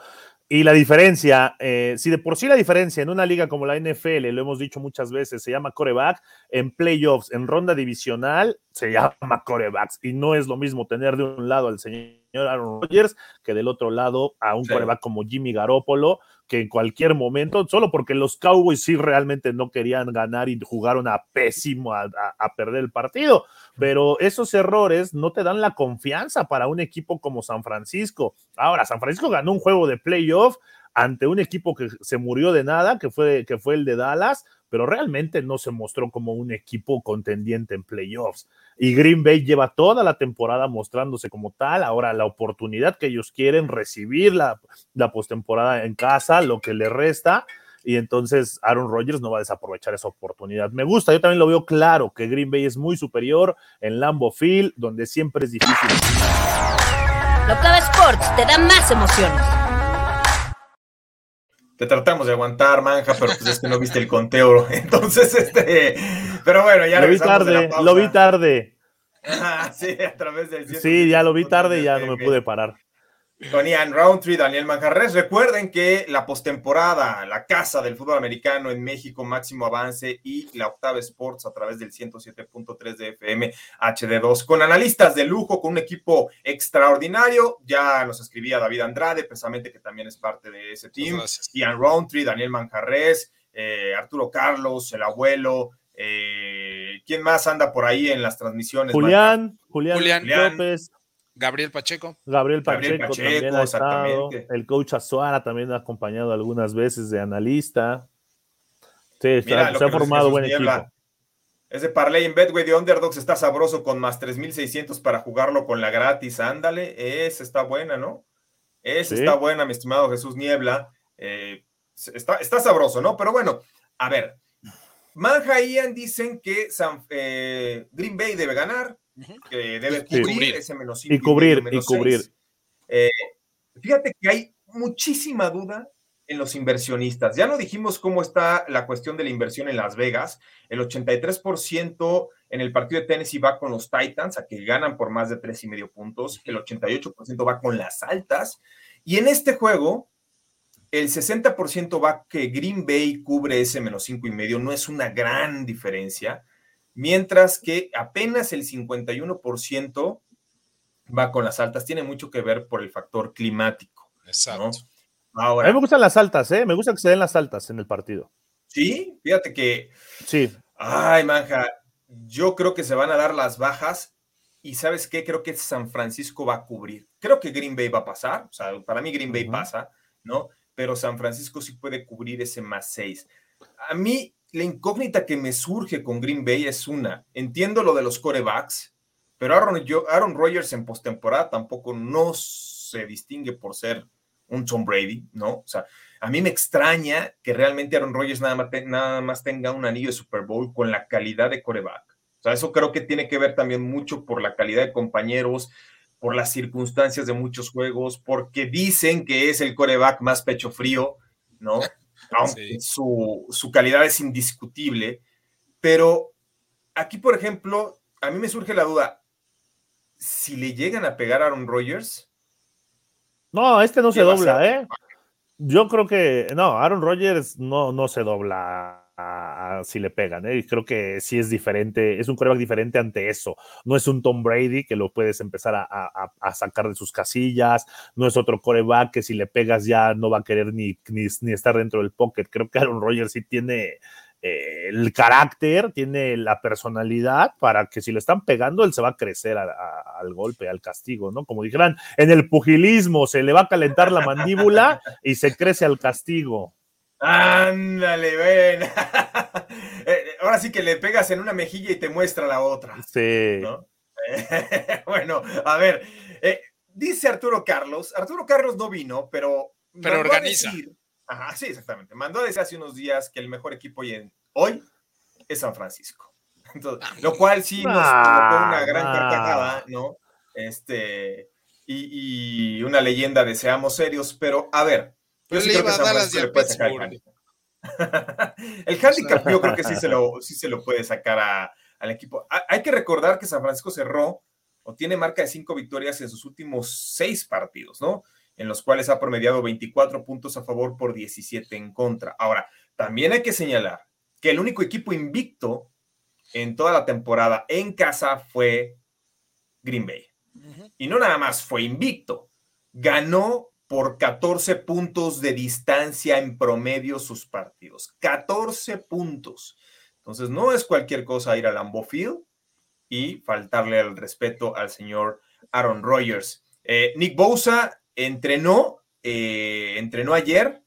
Y la diferencia, eh, si de por sí la diferencia en una liga como la NFL, lo hemos dicho muchas veces, se llama coreback, en playoffs, en ronda divisional, se llama corebacks. Y no es lo mismo tener de un lado al señor Aaron Rodgers que del otro lado a un
Sí.
coreback como Jimmy Garoppolo, que en cualquier momento, solo porque los Cowboys sí realmente no querían ganar y jugaron a pésimo a, a- a perder el partido, pero esos errores no te dan la confianza para un equipo como San Francisco. Ahora, San Francisco ganó un juego de playoff ante un equipo que se murió de nada, que fue, que fue el de Dallas, pero realmente no se mostró como un equipo contendiente en playoffs. Y Green Bay lleva toda la temporada mostrándose como tal. Ahora la oportunidad que ellos quieren recibir la, la postemporada en casa, lo que le resta. Y entonces Aaron Rodgers no va a desaprovechar esa oportunidad. Me gusta, yo también lo veo claro que Green Bay es muy superior en Lambeau Field, donde siempre es difícil.
Locava Sports te da más emociones.
Te tratamos de aguantar, manja, pero pues es que no viste el conteo. Entonces, este, pero bueno, ya
lo vi tarde, lo vi tarde.
sí, a través del
Sí, ya lo vi tarde y ya no me pude parar
con Ian Roundtree, Daniel Manjarres. Recuerden que la postemporada, la casa del fútbol americano en México, máximo avance y la Octava Sports a través del 107.3 de FM HD2, con analistas de lujo, con un equipo extraordinario. Ya nos escribía David Andrade, precisamente que también es parte de ese team. Ian Roundtree, Daniel Manjarres, eh, Arturo Carlos, el abuelo. Eh, ¿Quién más anda por ahí en las transmisiones?
Julián, Julián, Julián López.
Gabriel Pacheco.
Gabriel Pacheco, también ha estado. El coach Azuara también ha acompañado algunas veces de analista. Sí, se ha formado buen equipo.
Ese parlay en Betway de Underdogs está sabroso con más 3600 para jugarlo con la gratis. Ándale, esa está buena, ¿no? Esa está buena, mi estimado Jesús Niebla. Eh, está, está sabroso, ¿no? Pero bueno, a ver. Manja y Ian dicen que eh, Green Bay debe ganar que debe cubrir ese menos
Y cubrir, y, cubrir.
Eh, fíjate que hay muchísima duda en los inversionistas. Ya no dijimos cómo está la cuestión de la inversión en Las Vegas. El 83% en el partido de Tennessee va con los Titans, a que ganan por más de tres y medio puntos. El 88% va con las altas. Y en este juego, el 60% va que Green Bay cubre ese menos cinco y medio. No es una gran diferencia mientras que apenas el 51% va con las altas. Tiene mucho que ver por el factor climático. Exacto.
a mí me gustan las altas, ¿eh? Me gusta que se den las altas en el partido.
Sí, fíjate que.
Sí.
Ay, manja, yo creo que se van a dar las bajas y ¿sabes qué? Creo que San Francisco va a cubrir. Creo que Green Bay va a pasar, o sea, para mí Green Bay pasa, ¿no? Pero San Francisco sí puede cubrir ese más seis. A mí la incógnita que me surge con Green Bay es una, entiendo lo de los corebacks, pero Aaron, Aaron Rodgers en postemporada tampoco no se distingue por ser un Tom Brady, ¿no? O sea, a mí me extraña que realmente Aaron Rodgers nada más, nada más tenga un anillo de Super Bowl con la calidad de coreback. O sea, eso creo que tiene que ver también mucho por la calidad de compañeros, por las circunstancias de muchos juegos, porque dicen que es el coreback más pecho frío, ¿no? Su, calidad es indiscutible, pero aquí, por ejemplo, a mí me surge la duda, si le llegan a pegar a Aaron Rodgers.
No, este no se dobla, ¿eh? Yo creo que, no, Aaron Rodgers no, no se dobla si le pegan. ¿eh? Y creo que sí es diferente, es un coreback diferente ante eso. No es un Tom Brady que lo puedes empezar a, sacar de sus casillas, no es otro coreback que si le pegas ya no va a querer ni, ni, estar dentro del pocket. Creo que Aaron Rodgers sí tiene eh, el carácter, tiene la personalidad para que si le están pegando, él se va a crecer al golpe, al castigo, ¿no? Como dijeran, en el pugilismo se le va a calentar la mandíbula y se crece al castigo.
Ándale, ven. Eh, ahora sí que le pegas en una mejilla y te muestra la otra.
Sí.
bueno, a ver, eh, dice Arturo Carlos, Arturo Carlos no vino, pero...
Pero organiza.
ajá, sí, exactamente. Mandó a decir hace unos días que el mejor equipo hoy, hoy es San Francisco. Ah, lo cual sí nos provocó una gran carcajada, ¿no? Este, y, y una leyenda de seamos serios, pero a ver,
yo, le iba a
El handicap yo creo que sí se lo, sí se lo puede sacar al equipo. Hay que recordar que San Francisco cerró o tiene marca de cinco victorias en sus últimos seis partidos, ¿no? En los cuales ha promediado 24 puntos a favor por 17 en contra. Ahora, también hay que señalar que el único equipo invicto en toda la temporada en casa fue Green Bay. Y no nada más fue invicto, ganó por 14 puntos de distancia en promedio sus partidos. 14 puntos. Entonces, no es cualquier cosa ir a Lambeau Field y faltarle al respeto al señor Aaron Rodgers. Eh, Nick Bosa entrenó, eh, entrenó ayer,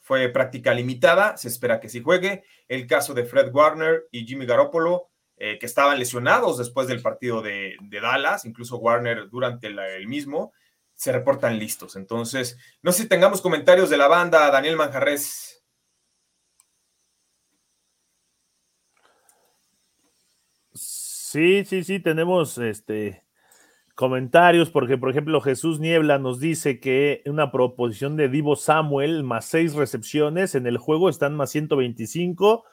fue práctica limitada, se espera que sí juegue. El caso de Fred Warner y Jimmy Garoppolo, eh, que estaban lesionados después del partido de, Dallas, incluso Warner durante el mismo se reportan listos. Entonces, no sé si tengamos comentarios de la banda, Daniel Manjarres.
Sí, sí, sí, tenemos este comentarios, porque por ejemplo Jesús Niebla nos dice que una proposición de Divo Samuel más seis recepciones en el juego están más 125.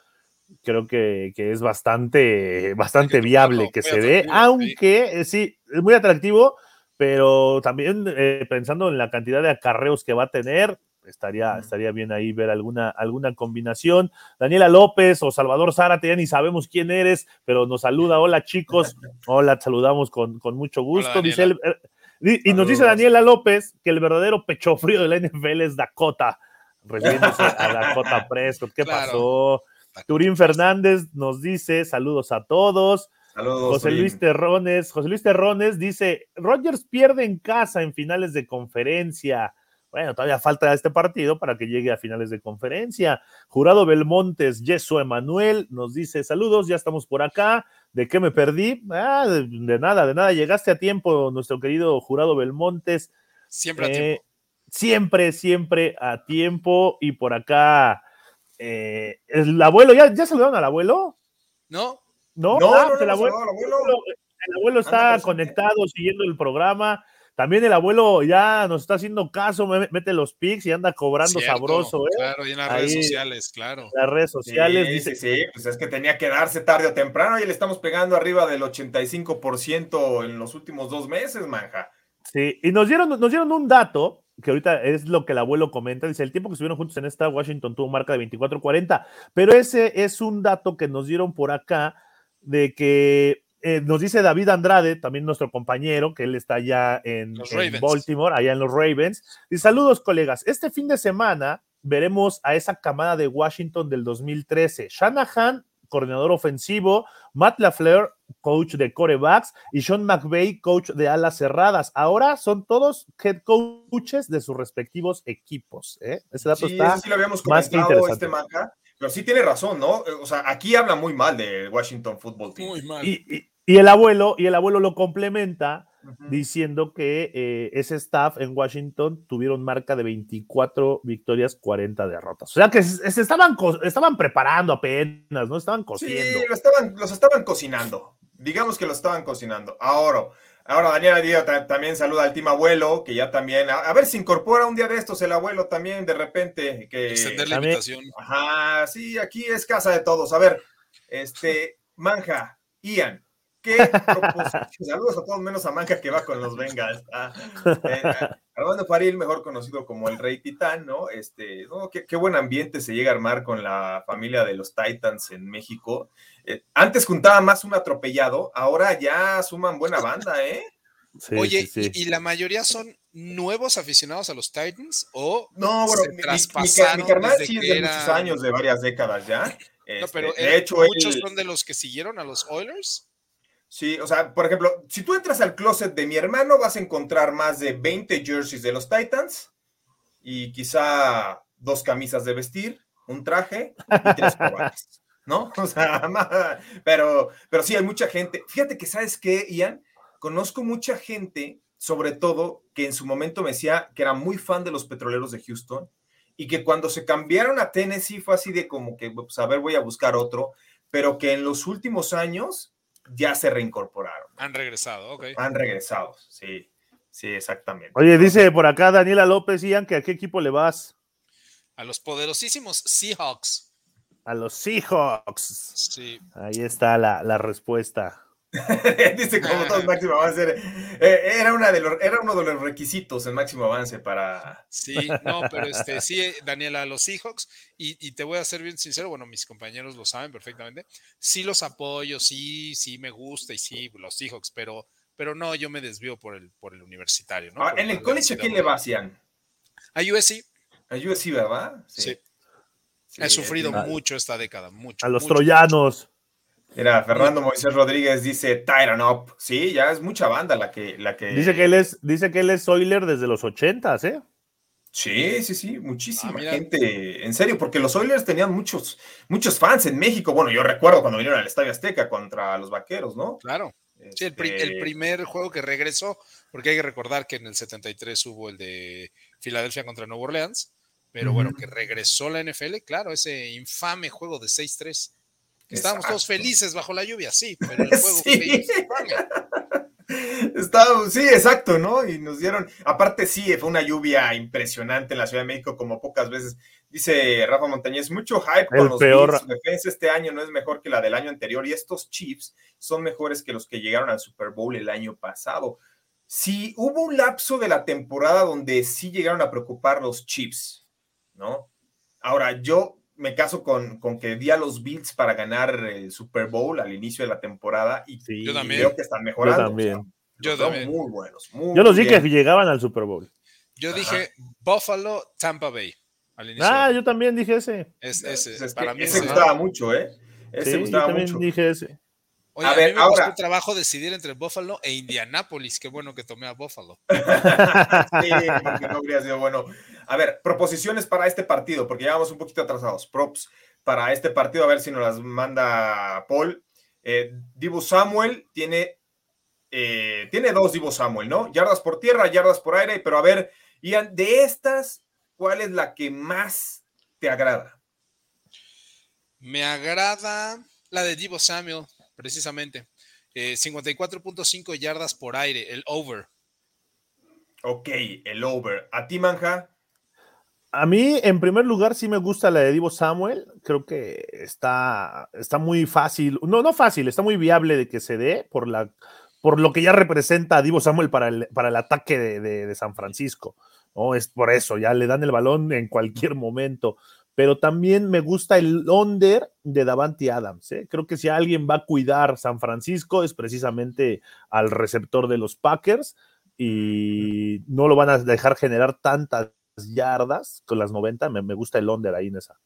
Creo que, que es bastante, bastante viable que se dé, aunque eh, sí, es muy atractivo, pero también eh, pensando en la cantidad de acarreos que va a tener, estaría, estaría bien ahí ver alguna, alguna combinación. Daniela López o Salvador Zárate, ya ni sabemos quién eres, pero nos saluda. Hola chicos, hola, saludamos con, con mucho gusto. dice eh, y nos dice Daniela López que el verdadero pecho frío de la NFL es Dakota, refiriéndose a Dakota Prescott. ¿Qué pasó? Turín Fernández nos dice saludos a todos.
Saludos,
José Luis Terrones, José Luis Terrones dice, Rogers pierde en casa en finales de conferencia. Bueno, todavía falta este partido para que llegue a finales de conferencia. Jurado Belmontes, Yeso Emanuel, nos dice: Saludos, ya estamos por acá. ¿De qué me perdí? Ah, de, nada, de nada. Llegaste a tiempo, nuestro querido Jurado Belmontes.
Siempre a tiempo. Eh,
siempre, siempre a tiempo. Y por acá, eh, el abuelo, ¿ya, ¿ya saludaron al abuelo?
No.
No,
no,
ah,
no,
el, abuelo, el abuelo está conectado, siguiendo el programa. También el abuelo ya nos está haciendo caso, mete los pics y anda cobrando sabroso. ¿eh?
Claro, y en las redes sociales, claro. En
las redes sociales.
Sí,
dice,
sí, sí, pues es que tenía que darse tarde o temprano y le estamos pegando arriba del 85% en los últimos dos meses, manja.
Sí, y nos dieron, nos dieron un dato que ahorita es lo que el abuelo comenta, dice, el tiempo que estuvieron juntos en esta Washington tuvo marca de 24-40, pero ese es un dato que nos dieron por acá de que eh, nos dice David Andrade, también nuestro compañero, que él está allá en, Baltimore, allá en los Ravens. Y saludos, colegas. Este fin de semana veremos a esa camada de Washington del 2013. Shanahan, coordinador ofensivo, Matt LaFleur, coach de corebacks, y Sean McVay, coach de alas cerradas. Ahora son todos head coaches de sus respectivos equipos. ¿eh? Ese dato está
sí lo habíamos más que interesante. Este pero sí tiene razón, ¿no? O sea, aquí habla muy mal de Washington Football Team.
Muy mal.
y, y el abuelo, y el abuelo lo complementa diciendo que eh, ese staff en Washington tuvieron marca de 24 victorias, 40 derrotas. O sea que se, estaban, estaban preparando apenas, ¿no? Estaban cociendo.
Sí, estaban, los estaban cocinando. Digamos que los estaban cocinando. Ahora, ahora Daniela Díaz también saluda al team abuelo, que ya también, a, ver si incorpora un día de estos el abuelo también de repente. Que,
Extender la invitación.
Ajá, sí, aquí es casa de todos. A ver, este, Manja, Ian, Saludos a todos menos a Manja que va con los Bengals. Ah, eh, Armando Faril, mejor conocido como el Rey Titán, ¿no? Este, qué, buen ambiente se llega a armar con la familia de los Titans en México. Eh, antes juntaba más un atropellado, ahora ya suman buena banda, ¿eh?
Oye, Y, la mayoría son nuevos aficionados a los Titans o
no, bueno, mi, carnal sí es de muchos años, de varias décadas ya.
no, pero este, de hecho, muchos son de los que siguieron a los Oilers.
Sí, o sea, por ejemplo, si tú entras al closet de mi hermano, vas a encontrar más de 20 jerseys de los Titans y quizá dos camisas de vestir, un traje y tres corbats, ¿no? O sea, pero, pero sí, hay mucha gente. Fíjate que, ¿sabes qué, Ian? Conozco mucha gente, sobre todo, que en su momento me decía que era muy fan de los petroleros de Houston y que cuando se cambiaron a Tennessee fue así de como que, pues, a ver, voy a buscar otro, pero que en los últimos años ya se reincorporaron.
Han regresado, ok.
Han regresado, sí, sí, exactamente.
Oye, dice por acá Daniela López, Ian, que a qué equipo le vas?
A los poderosísimos Seahawks.
A los Seahawks.
Sí.
Ahí está la, la respuesta.
Dice como todo máximo avance. Eh, era, una de los, era uno de los requisitos el máximo avance para.
Sí, no, pero este, sí, Daniela, los Seahawks, y, y, te voy a ser bien sincero, bueno, mis compañeros lo saben perfectamente. Sí los apoyo, sí, sí me gusta, y sí, los Seahawks, pero, pero no, yo me desvío por el, por el universitario, ¿no?
Ah, en el college, ¿a quién le va, Cian?
A USC.
A USC, ¿verdad?
Sí. He sufrido mucho esta década, mucho.
A los troyanos.
Mira, Fernando Moisés Rodríguez dice Tyron Up. Sí, ya es mucha banda la que, la que.
Dice que él es, dice que él es Oiler desde los ochentas, ¿eh?
Sí, sí, sí, muchísima ah, gente. En serio, porque los Oilers tenían muchos, muchos fans en México. Bueno, yo recuerdo cuando vinieron al Estadio Azteca contra los vaqueros, ¿no?
Claro. Sí, el, este primer juego que regresó, porque hay que recordar que en el 73 hubo el de Filadelfia contra Nueva Orleans, pero bueno, que regresó la NFL, claro, ese infame juego de 6-3. Estábamos todos felices bajo la lluvia, sí, pero el juego
Está, sí, exacto, ¿no? Y nos dieron, aparte sí, fue una lluvia impresionante en la Ciudad de México como pocas veces. Dice Rafa Montañez, mucho hype con
El
los
peor.
Su defensa este año no es mejor que la del año anterior y estos Chiefs son mejores que los que llegaron al Super Bowl el año pasado. Si hubo un lapso de la temporada donde sí llegaron a preocupar los Chiefs, ¿no? Ahora, yo me caso con, con que di a los Bills para ganar el Super Bowl al inicio de la temporada y,
Sí,
Yo también.
veo que están mejorando.
Yo también.
o sea,
Yo también.
Muy buenos. muy
Yo los di que llegaban al Super Bowl.
Yo
Ajá.
dije Buffalo, Tampa Bay. Al inicio.
Ah, yo también dije ese.
Es- ese,
es que
para mí
ese gustaba mucho, ¿eh? Ese
Sí, yo
gustaba
también
mucho.
dije ese.
Oye,
A
a,
ver,
mí me
ahora-
costó trabajo decidir entre Buffalo e Indianapolis. Qué bueno que tomé a Buffalo.
Sí, porque no habría sido bueno. A ver, proposiciones para este partido, porque ya vamos un poquito atrasados. Props para este partido, a ver si nos las manda Paul. Eh, Divo Samuel tiene, eh, tiene dos Divo Samuel, ¿no? Yardas por tierra, yardas por aire, pero a ver, Ian, de estas, ¿cuál es la que más te agrada?
Me agrada la de Divo Samuel, precisamente. Eh, 54.5 yardas por aire, el over.
Ok, el over. ¿A ti, Manja?
A mí, en primer lugar, sí me gusta la de Divo Samuel. Creo que está, está muy fácil. No, no fácil, está muy viable de que se dé por, la, por lo que ya representa a Divo Samuel para el, para el ataque de, de- San Francisco. ¿no? Es por eso, ya le dan el balón en cualquier momento. Pero también me gusta el under de Davante Adams. ¿eh? Creo que si alguien va a cuidar San Francisco es precisamente al receptor de los Packers y no lo van a dejar generar tantas yardas con las 90. Me, me gusta el under ahí en esa.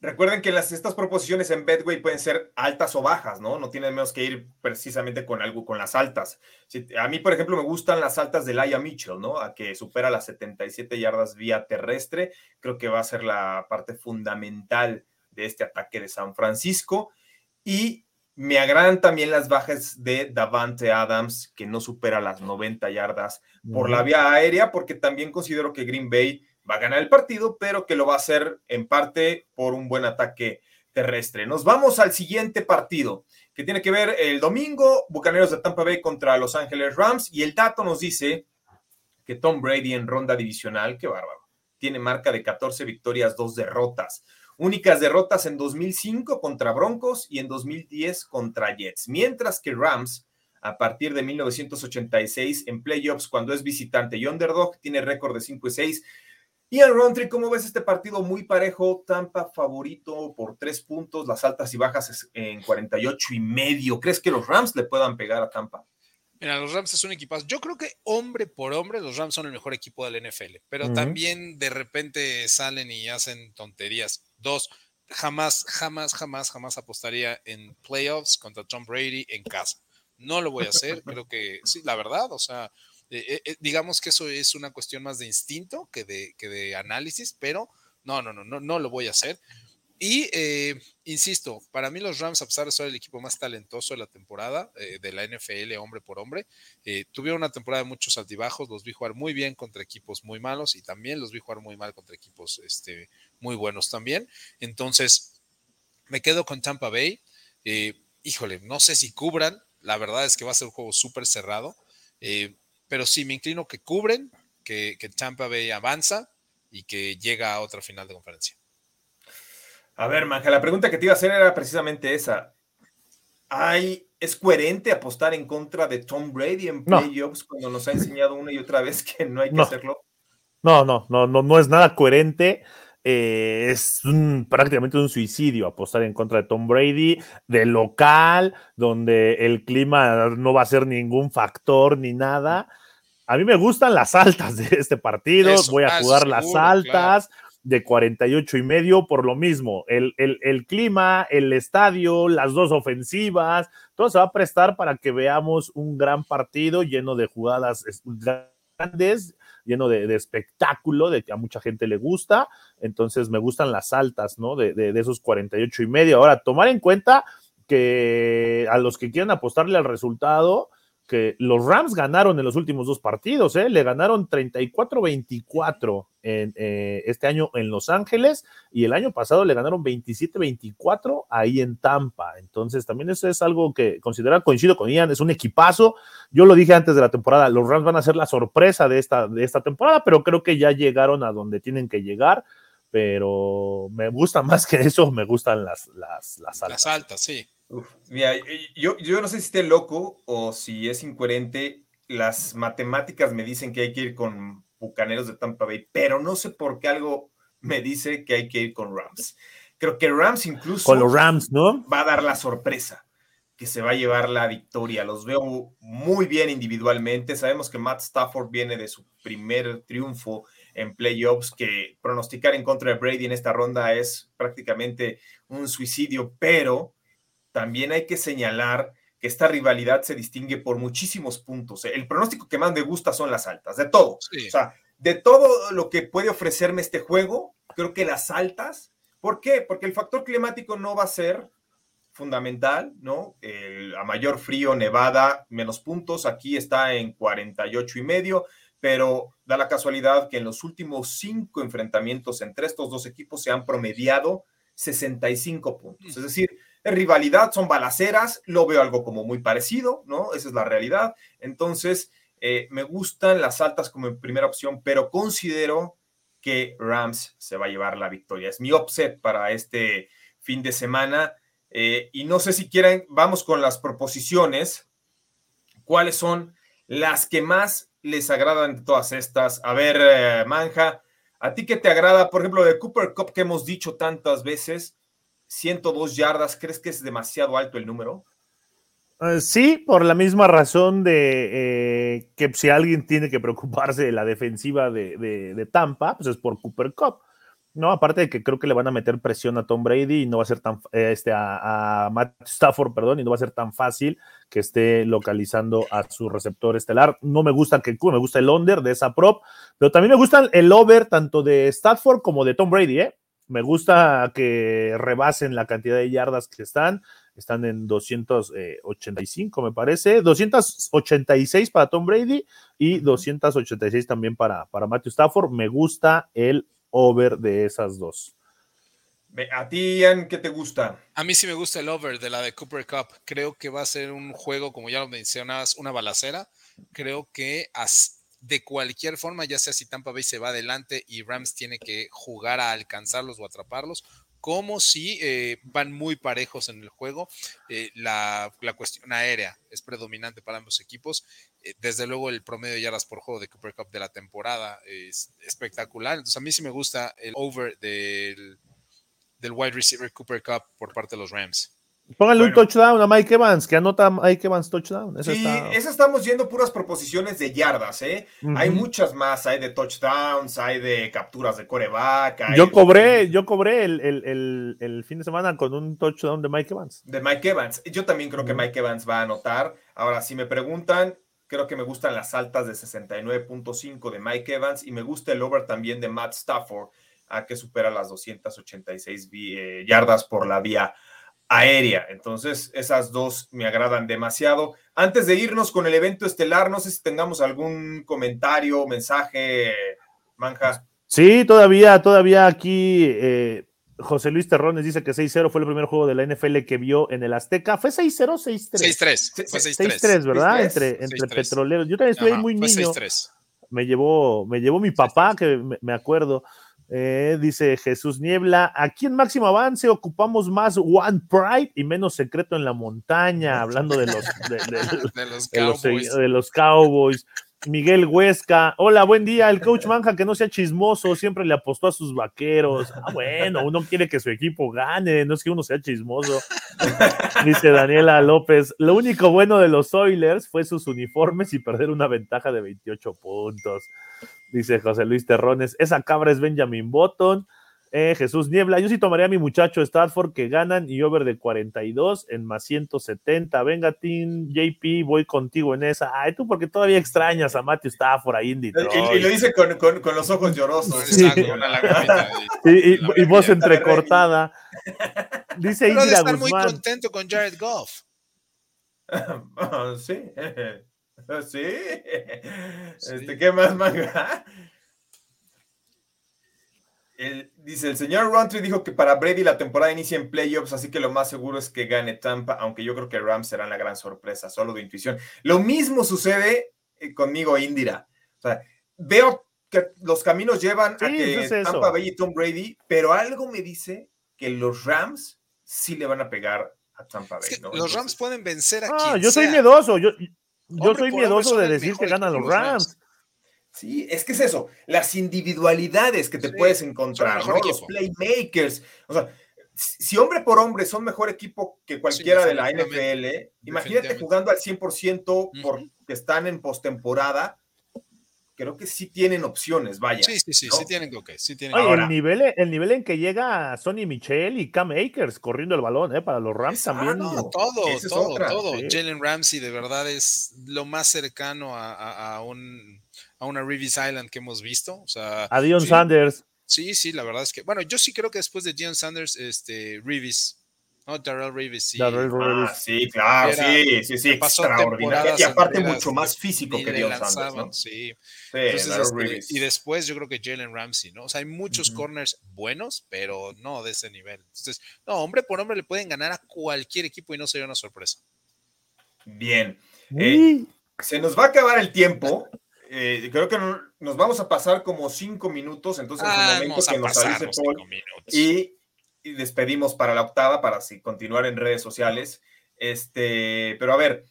Recuerden que las, estas proposiciones en Betway pueden ser altas o bajas, ¿no? No tienen menos que ir precisamente con algo, con las altas. A mí, por ejemplo, me gustan las altas de Laia Mitchell, ¿no? A que supera las 77 yardas vía terrestre. Creo que va a ser la parte fundamental de este ataque de San Francisco. Y me agradan también las bajas de Davante Adams, que no supera las 90 yardas por la vía aérea, porque también considero que Green Bay va a ganar el partido, pero que lo va a hacer en parte por un buen ataque terrestre. Nos vamos al siguiente partido, que tiene que ver el domingo, Bucaneros de Tampa Bay contra Los Ángeles Rams, y el dato nos dice que Tom Brady en ronda divisional, qué bárbaro, tiene marca de 14 victorias, dos derrotas. Únicas derrotas en 2005 contra Broncos y en 2010 contra Jets, mientras que Rams a partir de 1986 en playoffs cuando es visitante y underdog, tiene récord de 5 y 6. Ian Roundtree, ¿cómo ves este partido muy parejo? Tampa favorito por tres puntos, las altas y bajas en 48 y medio. ¿Crees que los Rams le puedan pegar a Tampa?
Mira, los Rams es un equipazo. Yo creo que hombre por hombre, los Rams son el mejor equipo del NFL, pero también de repente salen y hacen tonterías. Dos, jamás, jamás, jamás, jamás apostaría en playoffs contra Tom Brady en casa. No lo voy a hacer, creo que sí, la verdad, o sea, eh, eh, digamos que eso es una cuestión más de instinto que de, que de análisis, pero no, no, no, no, no lo voy a hacer. Y eh, insisto, para mí los Rams, a pesar de ser el equipo más talentoso de la temporada eh, de la NFL, hombre por hombre, eh, tuvieron una temporada de muchos altibajos, los vi jugar muy bien contra equipos muy malos y también los vi jugar muy mal contra equipos este, muy buenos también. Entonces, me quedo con Tampa Bay. Híjole, no sé si cubran, la verdad es que va a ser un juego súper cerrado, eh, pero sí me inclino que cubren, que, que Tampa Bay avanza y que llega a otra final de conferencia.
A ver, Manja, la pregunta que te iba a hacer era precisamente esa. ¿Hay, ¿Es coherente apostar en contra de Tom Brady en
No.
playoffs cuando nos ha enseñado una y otra vez que no hay que
No.
hacerlo?
No, no, no, no, no es nada coherente. Eh, es un- prácticamente un suicidio apostar en contra de Tom Brady, de local, donde el clima no va a ser ningún factor ni nada. A mí me gustan las altas de este partido.
Eso,
Voy a jugar las altas de 48 y medio por lo mismo. El, el- el clima, el estadio, las dos ofensivas, todo se va a prestar para que veamos un gran partido lleno de jugadas es- grandes, lleno de, espectáculo, de que a mucha gente le gusta. Entonces me gustan las altas, ¿no? De, de- de esos 48 y medio. Ahora, tomar en cuenta que a los que quieran apostarle al resultado, que los Rams ganaron en los últimos dos partidos, ¿eh? le ganaron 34-24 en, eh, este año en Los Ángeles y el año pasado le ganaron 27-24 ahí en Tampa. Entonces también eso es algo que considera, coincido con Ian, es un equipazo. Yo lo dije antes de la temporada, los Rams van a ser la sorpresa de esta, de esta temporada, pero creo que ya llegaron a donde tienen que llegar. Pero me gusta más que eso, me gustan las, las, las altas.
Las altas, sí.
Uf, mira, yo, yo no sé si esté loco o si es incoherente. Las matemáticas me dicen que hay que ir con Bucaneros de Tampa Bay, pero no sé por qué algo me dice que hay que ir con Rams. Creo que Rams incluso
Con los Rams, ¿no?
va a dar la sorpresa que se va a llevar la victoria. Los veo muy bien individualmente. Sabemos que Matt Stafford viene de su primer triunfo en playoffs, que pronosticar en contra de Brady en esta ronda es prácticamente un suicidio, pero también hay que señalar que esta rivalidad se distingue por muchísimos puntos. El pronóstico que más me gusta son las altas, de todo.
Sí.
O sea, de todo lo que puede ofrecerme este juego, creo que las altas. ¿Por qué? Porque el factor climático no va a ser fundamental, ¿no? El- a mayor frío, nevada, menos puntos. Aquí está en 48 y medio, pero da la casualidad que en los últimos cinco enfrentamientos entre estos dos equipos se han promediado 65 puntos. Es decir, rivalidad, son balaceras, lo veo algo como muy parecido, ¿no? Esa es la realidad. Entonces, eh, me gustan las altas como primera opción, pero considero que Rams se va a llevar la victoria. Es mi upset para este fin de semana. Eh, y no sé si quieren, vamos con las proposiciones. ¿Cuáles son las que más les agradan de todas estas? A ver, eh, Manja, ¿a ti qué te agrada? Por ejemplo, de Cooper Cup que hemos dicho tantas veces, 102 yardas, ¿crees que es demasiado alto el número?
Eh, sí, por la misma razón de eh, que si alguien tiene que preocuparse de la defensiva de, de- Tampa, pues es por Cooper Cup. No, aparte de que creo que le van a meter presión a Tom Brady y no va a ser tan eh, este a, a Matt Stafford, perdón, y no va a ser tan fácil que esté localizando a su receptor estelar. No me gusta que me gusta el under de esa prop, pero también me gusta el over tanto de Stafford como de Tom Brady, ¿eh? Me gusta que rebasen la cantidad de yardas que están están en 285, me parece, 286 para Tom Brady y 286 también para, para Matthew Stafford. Me gusta el over de esas dos.
¿A ti, Ian, qué te gusta?
A mí sí me gusta el over de la de Cooper Cup. Creo que va a ser un juego, como ya lo mencionabas, una balacera. Creo que as- de cualquier forma, ya sea si Tampa Bay se va adelante y Rams tiene que jugar a alcanzarlos o atraparlos, como si eh, van muy parejos en el juego. eh, la, cuestión aérea es predominante para ambos equipos. Eh, desde luego, el promedio de yardas por juego de Cooper Cup de la temporada es espectacular. Entonces, a mí sí me gusta el over del wide receiver Cooper Cup por parte de los Rams.
Pónganle un touchdown a Mike Evans, que anota Mike Evans touchdown. Eso
Sí,
está-
esa estamos yendo puras proposiciones de yardas, ¿eh? Hay muchas más, hay de touchdowns, hay de capturas de coreback. hay
Yo cobré, yo cobré el, el- el- el fin de semana con un touchdown de Mike Evans.
De Mike Evans. Yo también creo que. Mike Evans va a anotar. Ahora, si me preguntan, creo que me gustan las altas de 69.5 de Mike Evans y me gusta el over también de Matt Stafford, a que supera las 286 vi- eh, yardas por la vía aérea. Entonces, esas dos me agradan demasiado. Antes de irnos con el evento estelar, no sé si tengamos algún comentario, mensaje, Manja.
Sí, todavía, todavía aquí eh, José Luis Terrones dice que 6-0 fue el primer juego de la NFL que vio en el Azteca. ¿Fue 6-0 o 6-3?
6-3. Fue 6-3.
6-3, ¿verdad?
6-3.
Entre, entre
6-3.
petroleros. Yo también estuve muy
fue
niño.
6-3.
Me llevó, me llevó mi papá, que me, me acuerdo. Eh, dice Jesús Niebla, aquí en Máximo Avance ocupamos más One Pride y menos secreto en la montaña, hablando de los, de- de-
De los Cowboys.
de los Cowboys. Miguel Huesca, hola, buen día. El coach Manja que no sea chismoso, siempre le apostó a sus vaqueros. Ah, bueno, uno quiere que su equipo gane, no es que uno sea chismoso. Dice Daniela López, lo único bueno de los Oilers fue sus uniformes y perder una ventaja de 28 puntos. Dice José Luis Terrones, esa cabra es Benjamin Button. Eh, Jesús Niebla, yo sí tomaría a mi muchacho Stratford que ganan y over de 42 en más 170. Venga, Team JP, voy contigo en esa. Ay, tú porque todavía extrañas a Matthew Stafford ahí en
Y,
Detroit.
y lo dice con, con- con los ojos llorosos.
Sí.
Exacto, una lagrimita.
Y,
la
y voz entrecortada. Dice
Pero de
Indira
estar muy contento con Jared Goff.
sí. sí. Este, ¿Qué más, manga? Dice, el señor Rountree dijo que para Brady la temporada inicia en playoffs, así que lo más seguro es que gane Tampa, aunque yo creo que Rams serán la gran sorpresa, solo de intuición. Lo mismo sucede eh, conmigo, Indira. O sea, veo que los caminos llevan a que Tampa Bay y Tom Brady, pero algo me dice que los Rams sí le van a pegar a Tampa Bay.
Los Rams pueden vencer a
ah, yo soy miedoso, yo, yo soy miedoso de decir que ganan los Rams.
Sí, es que es eso, las individualidades que te puedes encontrar, ¿no? Los playmakers. O sea, si hombre por hombre son mejor equipo que cualquiera de la NFL, imagínate jugando al 100% porque están en postemporada. Creo que sí tienen opciones, vaya.
Sí, sí, sí, sí tienen que, sí tienen
Oye, el, nivel, el nivel en que llega Sonny Michel y Cam Akers corriendo el balón, ¿eh? Para los Rams también.
todo, todo, todo. Jalen Ramsey de verdad es lo más cercano a un a una Reeves Island que hemos visto. O sea,
a Dion Sanders.
Sí, sí, la verdad es que, bueno, yo sí creo que después de Dion Sanders, este, Reeves, ¿no? Darrell Reeves, sí.
Ah, sí, claro, sí, sí, sí, extraordinario. Y aparte mucho más físico que Dion Sanders, ¿no?
Sí. Este, y después yo creo que Jalen Ramsey, ¿no? O sea, hay muchos corners buenos, pero no de ese nivel. Entonces, no, hombre por hombre le pueden ganar a cualquier equipo y no sería una sorpresa.
Bien. Eh, se nos va a acabar el tiempo. Eh, creo que nos vamos a pasar como cinco minutos, entonces en
ah, momento que nos avise Paul
y, despedimos para la octava para así continuar en redes sociales. Este, pero a ver,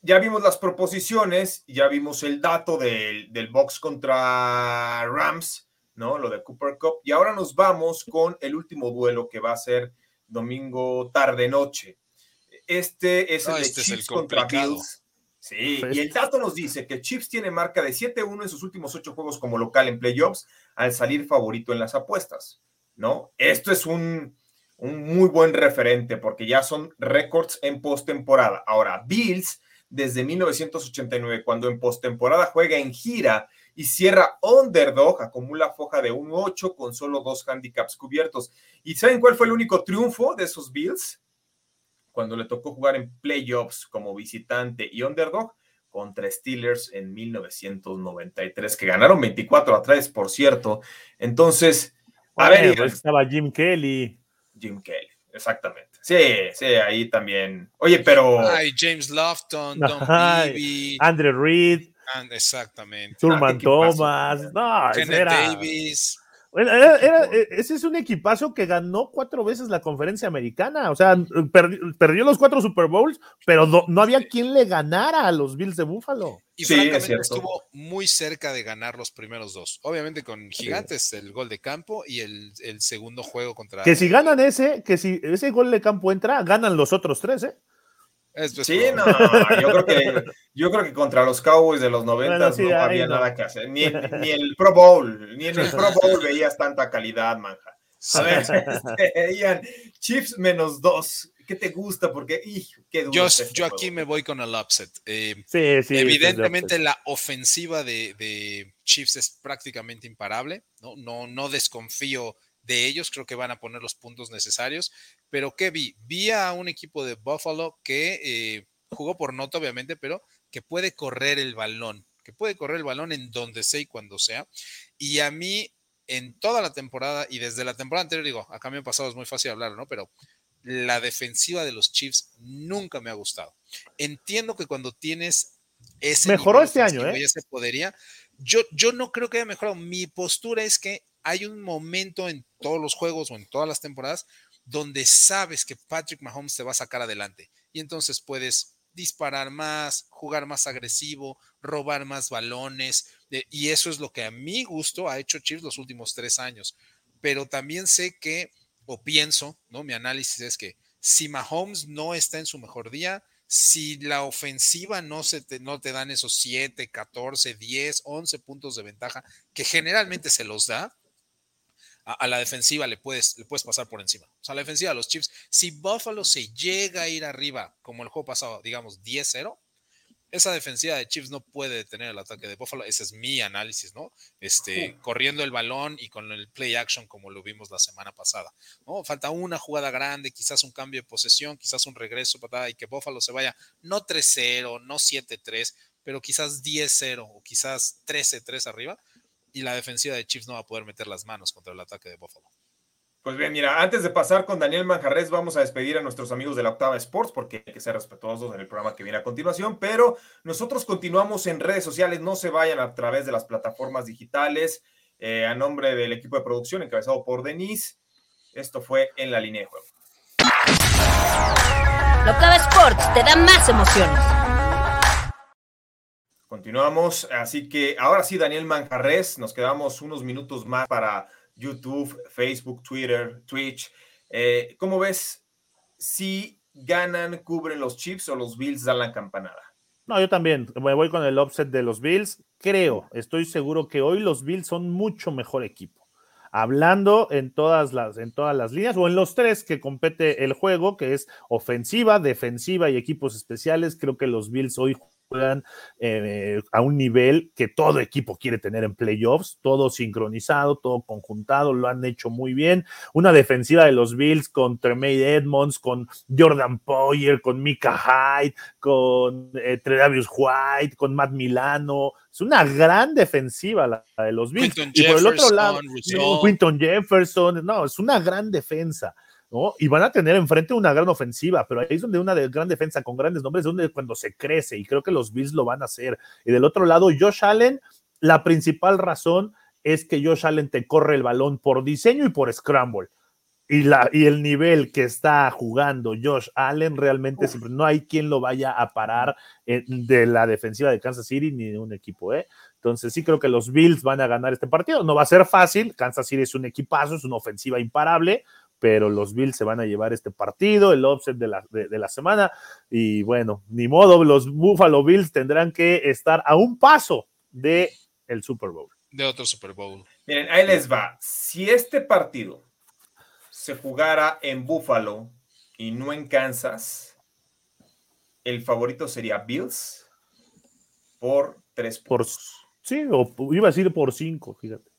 ya vimos las proposiciones, ya vimos el dato del, del box contra Rams, ¿no? Lo de Cooper Cup, y ahora nos vamos con el último duelo que va a ser domingo tarde-noche. Este es el de este Chiefs contra Bills. Sí, y el dato nos dice que Chiefs tiene marca de 7-1 en sus últimos ocho juegos como local en playoffs al salir favorito en las apuestas, ¿no? Esto es un, muy buen referente porque ya son récords en postemporada. Ahora, Bills, desde 1989, cuando en postemporada juega en gira y cierra underdog, acumula foja de 1-8 con solo dos handicaps cubiertos. ¿Y saben cuál fue el único triunfo de esos Bills? Cuando le tocó jugar en playoffs como visitante y underdog contra Steelers en 1993, que ganaron 24 a 3, por cierto. Entonces,
a ver. Pues estaba Jim Kelly.
Jim Kelly, exactamente. Sí, sí, ahí también. Oye, pero.
Ay, James Lofton, Don Beebe.
Andrew Reed.
Exactamente.
Turman ah, Thomas. No,
Kenneth Davis.
E, ese es un equipazo que ganó cuatro veces la conferencia americana. O sea, perdió, los cuatro Super Bowls, pero no, había quien le ganara a los Bills de Buffalo.
Y francamente estuvo muy cerca de ganar los primeros dos. Obviamente con Gigantes, el gol de campo y el, segundo juego contra.
Que si ganan ese, que si ese gol de campo entra, ganan los otros tres, ¿eh?
Sí, no, yo creo, que, yo creo que contra los Cowboys de los 90 no había nada que hacer. Ni, ni, el Pro Bowl, ni en el Pro Bowl veías tanta calidad, manja. A ver, este, Ian, Chiefs menos dos. ¿Qué te gusta? Porque, qué duro
Yo,
este
yo aquí me voy con el upset. Eh,
sí, sí,
evidentemente la ofensiva de, de, Chiefs es prácticamente imparable. ¿no? No, no desconfío de ellos, creo que van a poner los puntos necesarios. Pero ¿qué vi? Vi a un equipo de Buffalo que eh, jugó por nota, obviamente, pero que puede correr el balón, que puede correr el balón en donde sea y cuando sea. Y a mí, en toda la temporada y desde la temporada anterior, digo, acá me ha pasado, es muy fácil hablar, ¿no? Pero la defensiva de los Chiefs nunca me ha gustado. Entiendo que cuando tienes ese
mejoró este año, ¿eh?
se podría. Yo, yo no creo que haya mejorado. Mi postura es que hay un momento en todos los juegos o en todas las temporadas donde sabes que Patrick Mahomes te va a sacar adelante y entonces puedes disparar más, jugar más agresivo, robar más balones eh, y eso es lo que a mi gusto ha hecho Chiefs los últimos tres años. Pero también sé que, o pienso, ¿no? Mi análisis es que si Mahomes no está en su mejor día, si la ofensiva no, se te, no te dan esos 7, 14, 10, 11 puntos de ventaja, que generalmente se los da, a, la defensiva le puedes, le puedes pasar por encima. O sea, la defensiva de los Chiefs, si Buffalo se llega a ir arriba, como el juego pasado, digamos 10-0, esa defensiva de Chiefs no puede detener el ataque de Buffalo. Ese es mi análisis, ¿no? Este, corriendo el balón y con el play action como lo vimos la semana pasada. ¿no? Falta una jugada grande, quizás un cambio de posesión, quizás un regreso patada y que Buffalo se vaya no 3-0, no 7-3, pero quizás 10-0 o quizás 13-3 arriba, y la defensiva de Chiefs no va a poder meter las manos contra el ataque de Buffalo.
Pues bien, mira, antes de pasar con Daniel Manjarres, vamos a despedir a nuestros amigos de la Octava Sports porque hay que ser respetuosos en el programa que viene a continuación, pero nosotros continuamos en redes sociales, no se vayan a través de las plataformas digitales, eh, a nombre del equipo de producción encabezado por Denise. Esto fue en la línea de juego.
La Octava Sports te da más emociones.
Continuamos, así que ahora sí, Daniel Manjarres, nos quedamos unos minutos más para YouTube, Facebook, Twitter, Twitch. Eh, ¿Cómo ves si ganan, cubren los Chiefs o los Bills dan la campanada?
No, yo también me voy con el offset de los Bills. Creo, estoy seguro que hoy los Bills son mucho mejor equipo. Hablando en todas las, en todas las líneas o en los tres que compete el juego, que es ofensiva, defensiva y equipos especiales, creo que los Bills hoy juegan eh, a un nivel que todo equipo quiere tener en playoffs, todo sincronizado, todo conjuntado, lo han hecho muy bien. Una defensiva de los Bills con Tremaine Edmonds, con Jordan Poyer, con Mika Hyde, con eh, Tredavious White, con Matt Milano. Es una gran defensiva la, de los Bills. y por el otro lado, Quinton Jefferson, no, es una gran defensa. Y van a tener enfrente una gran ofensiva, pero ahí es donde una gran defensa con grandes nombres, es donde cuando se crece, y creo que los Bills lo van a hacer. Y del otro lado, Josh Allen, la principal razón es que Josh Allen te corre el balón por diseño y por scramble. Y, la, y el nivel que está jugando Josh Allen realmente siempre, no hay quien lo vaya a parar de la defensiva de Kansas City ni de un equipo, ¿eh? Entonces sí creo que los Bills van a ganar este partido. No va a ser fácil, Kansas City es un equipazo, es una ofensiva imparable, pero los Bills se van a llevar este partido, el offset de la, de, la semana, y bueno, ni modo, los Buffalo Bills tendrán que estar a un paso de el Super Bowl.
De otro Super Bowl.
Miren, ahí les va. Si este partido se jugara en Buffalo y no en Kansas, el favorito sería Bills por tres puntos.
sí, o iba a decir por cinco, fíjate.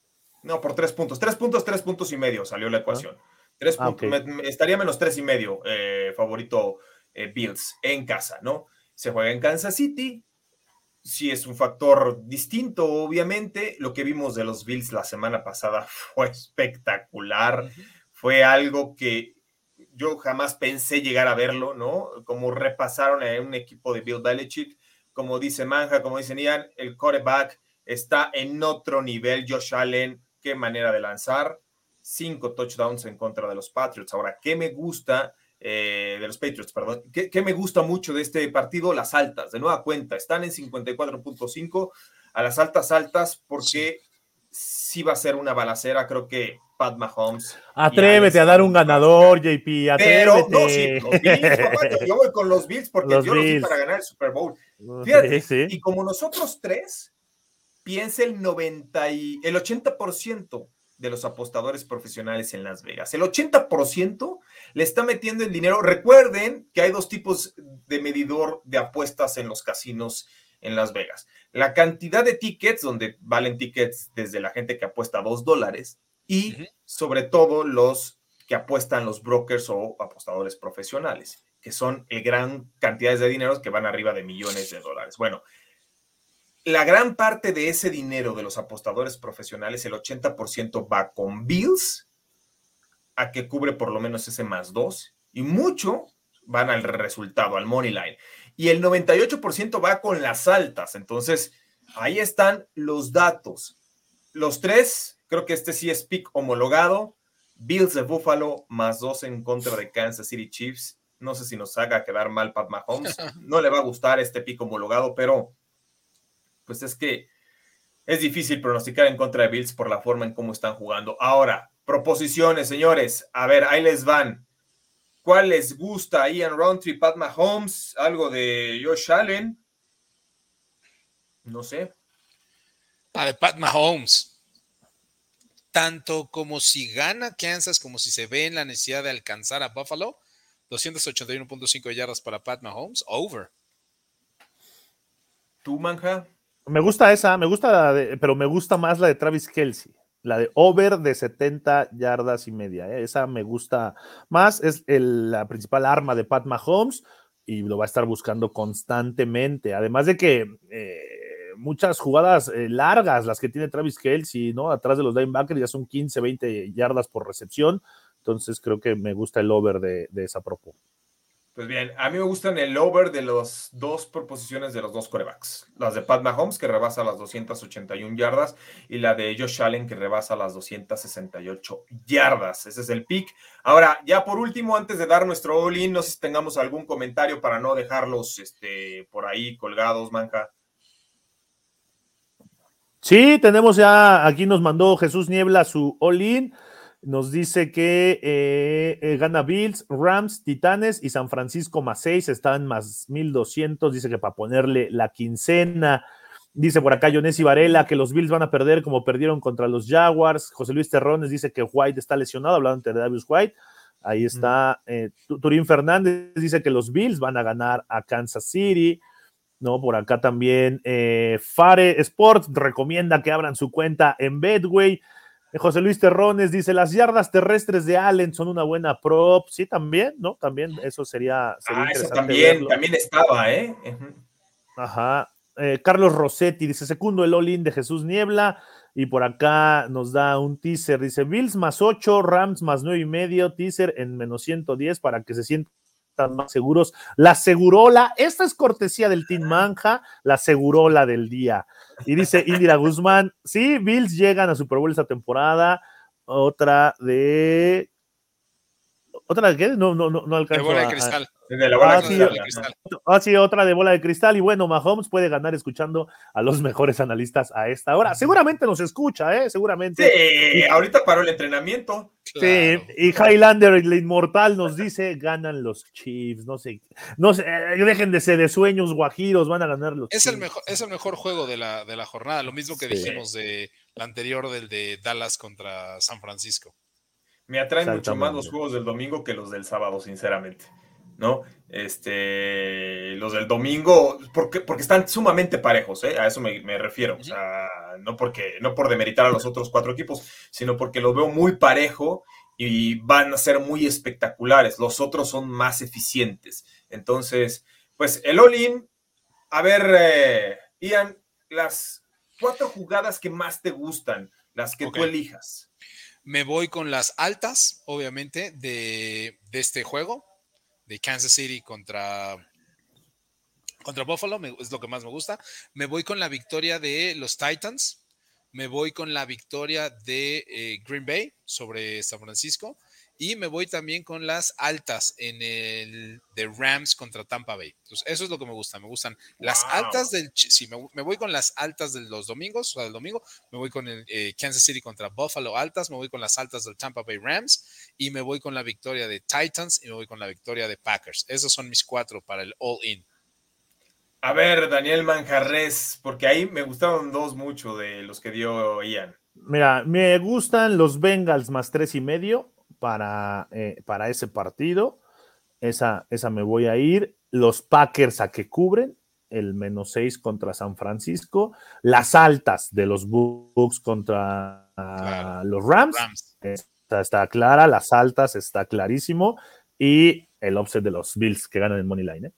No, por tres puntos. Tres puntos, tres puntos y medio salió la ecuación. Tres ah, estaría menos tres y medio eh, favorito eh, Bills en casa, ¿no? Se juega en Kansas City. Sí es un factor distinto, obviamente. Lo que vimos de los Bills la semana pasada fue espectacular. Fue algo que yo jamás pensé llegar a verlo, ¿no? Como repasaron a un equipo de Bill Belichick. Como dice Manja, como dicen Ian, el quarterback está en otro nivel. Josh Allen, qué manera de lanzar cinco touchdowns en contra de los Patriots. Ahora, ¿qué me gusta eh, de los Patriots, perdón? ¿Qué, me gusta mucho de este partido? Las altas, de nueva cuenta, están en 54.5 a las altas altas porque sí. va a ser una balacera, creo que Pat Mahomes.
Atrévete a dar un ganador, JP. Atrévete. Pero no, sí,
los Bills, yo voy con los Bills porque yo los vi para ganar el Super Bowl. Fíjate, y como nosotros tres, piensa el 90 y el 80% de los apostadores profesionales en Las Vegas. El 80% le está metiendo el dinero. Recuerden que hay dos tipos de medidor de apuestas en los casinos en Las Vegas. La cantidad de tickets, donde valen tickets desde la gente que apuesta dos dólares, y sobre todo los que apuestan los brokers o apostadores profesionales, que son el gran cantidades de dinero que van arriba de millones de dólares. Bueno, la gran parte de ese dinero de los apostadores profesionales, el 80% va con Bills, a que cubre por lo menos ese más dos, y mucho van al resultado, al money line. Y el 98% va con las altas. Entonces, ahí están los datos. Los tres, creo que este sí es pick homologado. Bills de Buffalo más dos en contra de Kansas City Chiefs. No sé si nos haga quedar mal Pat Mahomes. No le va a gustar este pick homologado, pero pues es que es difícil pronosticar en contra de Bills por la forma en cómo están jugando. Ahora, proposiciones, señores. A ver, ahí les van. ¿Cuál les gusta? Ian Roundtree, Pat Mahomes, algo de Josh Allen. No sé.
La de Pat Mahomes. Tanto como si gana Kansas, como si se ve en la necesidad de alcanzar a Buffalo. 281.5 yardas para Pat Mahomes. Over.
¿Tú, Manja?
Me gusta esa, me gusta, pero me gusta más la de Travis Kelsey, la de over de 70 yardas y media. ¿eh? Esa me gusta más, es la principal arma de Pat Mahomes y lo va a estar buscando constantemente. Además de que eh, muchas jugadas eh, largas, las que tiene Travis Kelsey, ¿no? Atrás de los linebackers ya son 15, 20 yardas por recepción. Entonces creo que me gusta el over de, de esa propo.
Pues bien, a mí me gustan el over de las dos proposiciones de los dos corebacks. Las de Pat Mahomes, que rebasa las 281 yardas, y la de Josh Allen, que rebasa las 268 yardas. Ese es el pick. Ahora, ya por último, antes de dar nuestro all-in, no sé si tengamos algún comentario para no dejarlos este, por ahí colgados, Manca.
Sí, tenemos ya, aquí nos mandó Jesús Niebla su all-in. Nos dice que eh, eh, gana Bills, Rams, Titanes y San Francisco más 6, están más 1200. Dice que para ponerle la quincena. Dice por acá Jonesi Varela que los Bills van a perder como perdieron contra los Jaguars. José Luis Terrones dice que White está lesionado, hablando de Davis White. Ahí está. Eh, Turín Fernández dice que los Bills van a ganar a Kansas City. ¿no? Por acá también Fare Sports recomienda que abran su cuenta en Bedway. José Luis Terrones dice, las yardas terrestres de Allen son una buena prop. Sí, también, ¿no? También eso sería... sería
ah, eso también, también estaba, ¿eh?
Ajá. Eh, Carlos Rossetti dice, segundo el all-in de Jesús Niebla. Y por acá nos da un teaser. Dice, Bills más 8, Rams más 9 y medio, teaser en menos 110 para que se sientan más seguros. La segurola, esta es cortesía del Team Manja, la segurola del día. Y dice Indira Guzmán, sí, Bills llegan a Super Bowl esta temporada. Otra de. ¿Otra de qué? No, no, no, no alcanzo.
De bola de cristal.
De la bola ah, de
cristal. Ah, sí, otra de bola de cristal. Y bueno, Mahomes puede ganar escuchando a los mejores analistas a esta hora. Seguramente nos escucha, ¿eh? Seguramente.
Sí, ahorita paró el entrenamiento.
Sí, y Highlander, el inmortal, nos dice: ganan los Chiefs. No sé, no sé, eh, dejen de ser de sueños guajiros, van a ganar los
es El mejor, es el mejor juego de la, de la jornada. Lo mismo que dijimos de la anterior, del de Dallas contra San Francisco.
Me atraen mucho más los juegos del domingo que los del sábado, sinceramente. ¿No? Este, los del domingo, porque, porque están sumamente parejos, ¿eh? a eso me, refiero. O sea, no, porque, no por demeritar a los otros cuatro equipos, sino porque los veo muy parejo y van a ser muy espectaculares. Los otros son más eficientes. Entonces, pues el all-in, a ver, eh, Ian, las cuatro jugadas que más te gustan, las que tú elijas.
Me voy con las altas, obviamente, de, este juego, de Kansas City contra, contra Buffalo, es lo que más me gusta. Me voy con la victoria de los Titans. Me voy con la victoria de eh, Green Bay sobre San Francisco. Y me voy también con las altas en el de Rams contra Tampa Bay. Entonces, eso es lo que me gusta. Me gustan las altas del. Sí, me, voy con las altas de los domingos, o sea, del domingo. Me voy con el eh, Kansas City contra Buffalo altas. Me voy con las altas del Tampa Bay Rams. Y me voy con la victoria de Titans. Y me voy con la victoria de Packers. Esos son mis cuatro para el All-In.
A ver, Daniel Manjarres, porque ahí me gustaron dos mucho de los que dio Ian.
Mira, me gustan los Bengals más tres y medio para, eh, para ese partido. Esa, esa me voy a ir. Los Packers a que cubren, el menos 6 contra San Francisco. Las altas de los Bucks contra los Rams. Está, clara, las altas está clarísimo. Y el offset de los Bills que ganan el Money Line. ¿eh?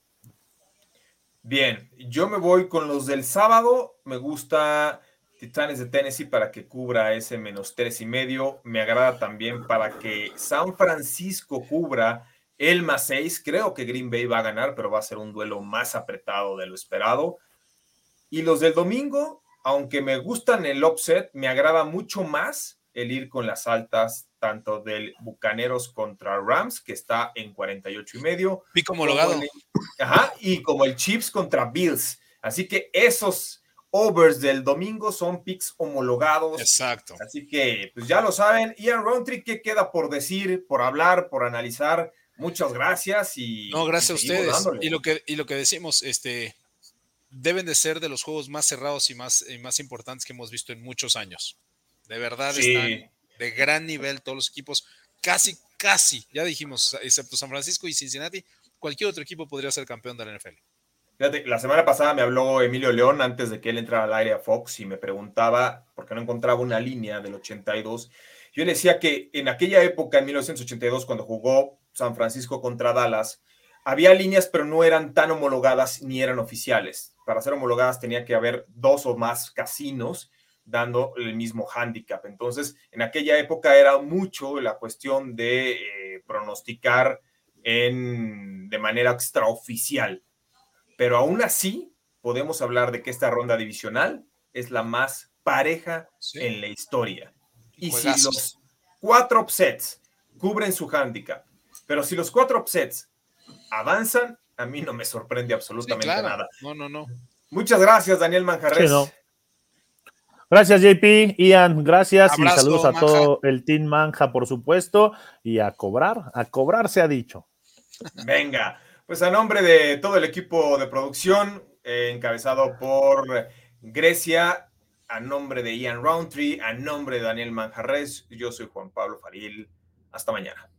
Bien, yo me voy con los del sábado. Me gusta Titanes de Tennessee para que cubra ese menos tres y medio. Me agrada también para que San Francisco cubra el más seis. Creo que Green Bay va a ganar, pero va a ser un duelo más apretado de lo esperado. Y los del domingo, aunque me gustan el offset, me agrada mucho más el ir con las altas, tanto del Bucaneros contra Rams, que está en 48 y medio.
Pico homologado.
ajá, y como el Chiefs contra Bills. Así que esos overs del domingo son picks homologados.
Exacto.
Así que, pues ya lo saben. Ian Roundtree, ¿qué queda por decir, por hablar, por analizar? Muchas gracias y.
No, gracias a ustedes. Y lo que, y lo que decimos, este, deben de ser de los juegos más cerrados y más, más importantes que hemos visto en muchos años. De verdad están de gran nivel todos los equipos. Casi, casi, ya dijimos, excepto San Francisco y Cincinnati, cualquier otro equipo podría ser campeón de la NFL.
Fíjate, la semana pasada me habló Emilio León antes de que él entrara al aire a Fox y me preguntaba por qué no encontraba una línea del 82. Yo le decía que en aquella época, en 1982, cuando jugó San Francisco contra Dallas, había líneas, pero no eran tan homologadas ni eran oficiales. Para ser homologadas tenía que haber dos o más casinos dando el mismo handicap. Entonces, en aquella época era mucho la cuestión de eh, pronosticar en, de manera extraoficial. Pero aún así, podemos hablar de que esta ronda divisional es la más pareja en la historia. Y si los cuatro upsets cubren su handicap, pero si los cuatro upsets avanzan, a mí no me sorprende absolutamente nada.
No, no, no.
Muchas gracias, Daniel Manjarres.
Gracias, JP. Ian, gracias y saludos a todo el Team Manja, por supuesto. Y a cobrar, a cobrar se ha dicho.
Venga, pues a nombre de todo el equipo de producción, eh, encabezado por Grecia, a nombre de Ian Roundtree, a nombre de Daniel Manjarres, yo soy Juan Pablo Faril. Hasta mañana.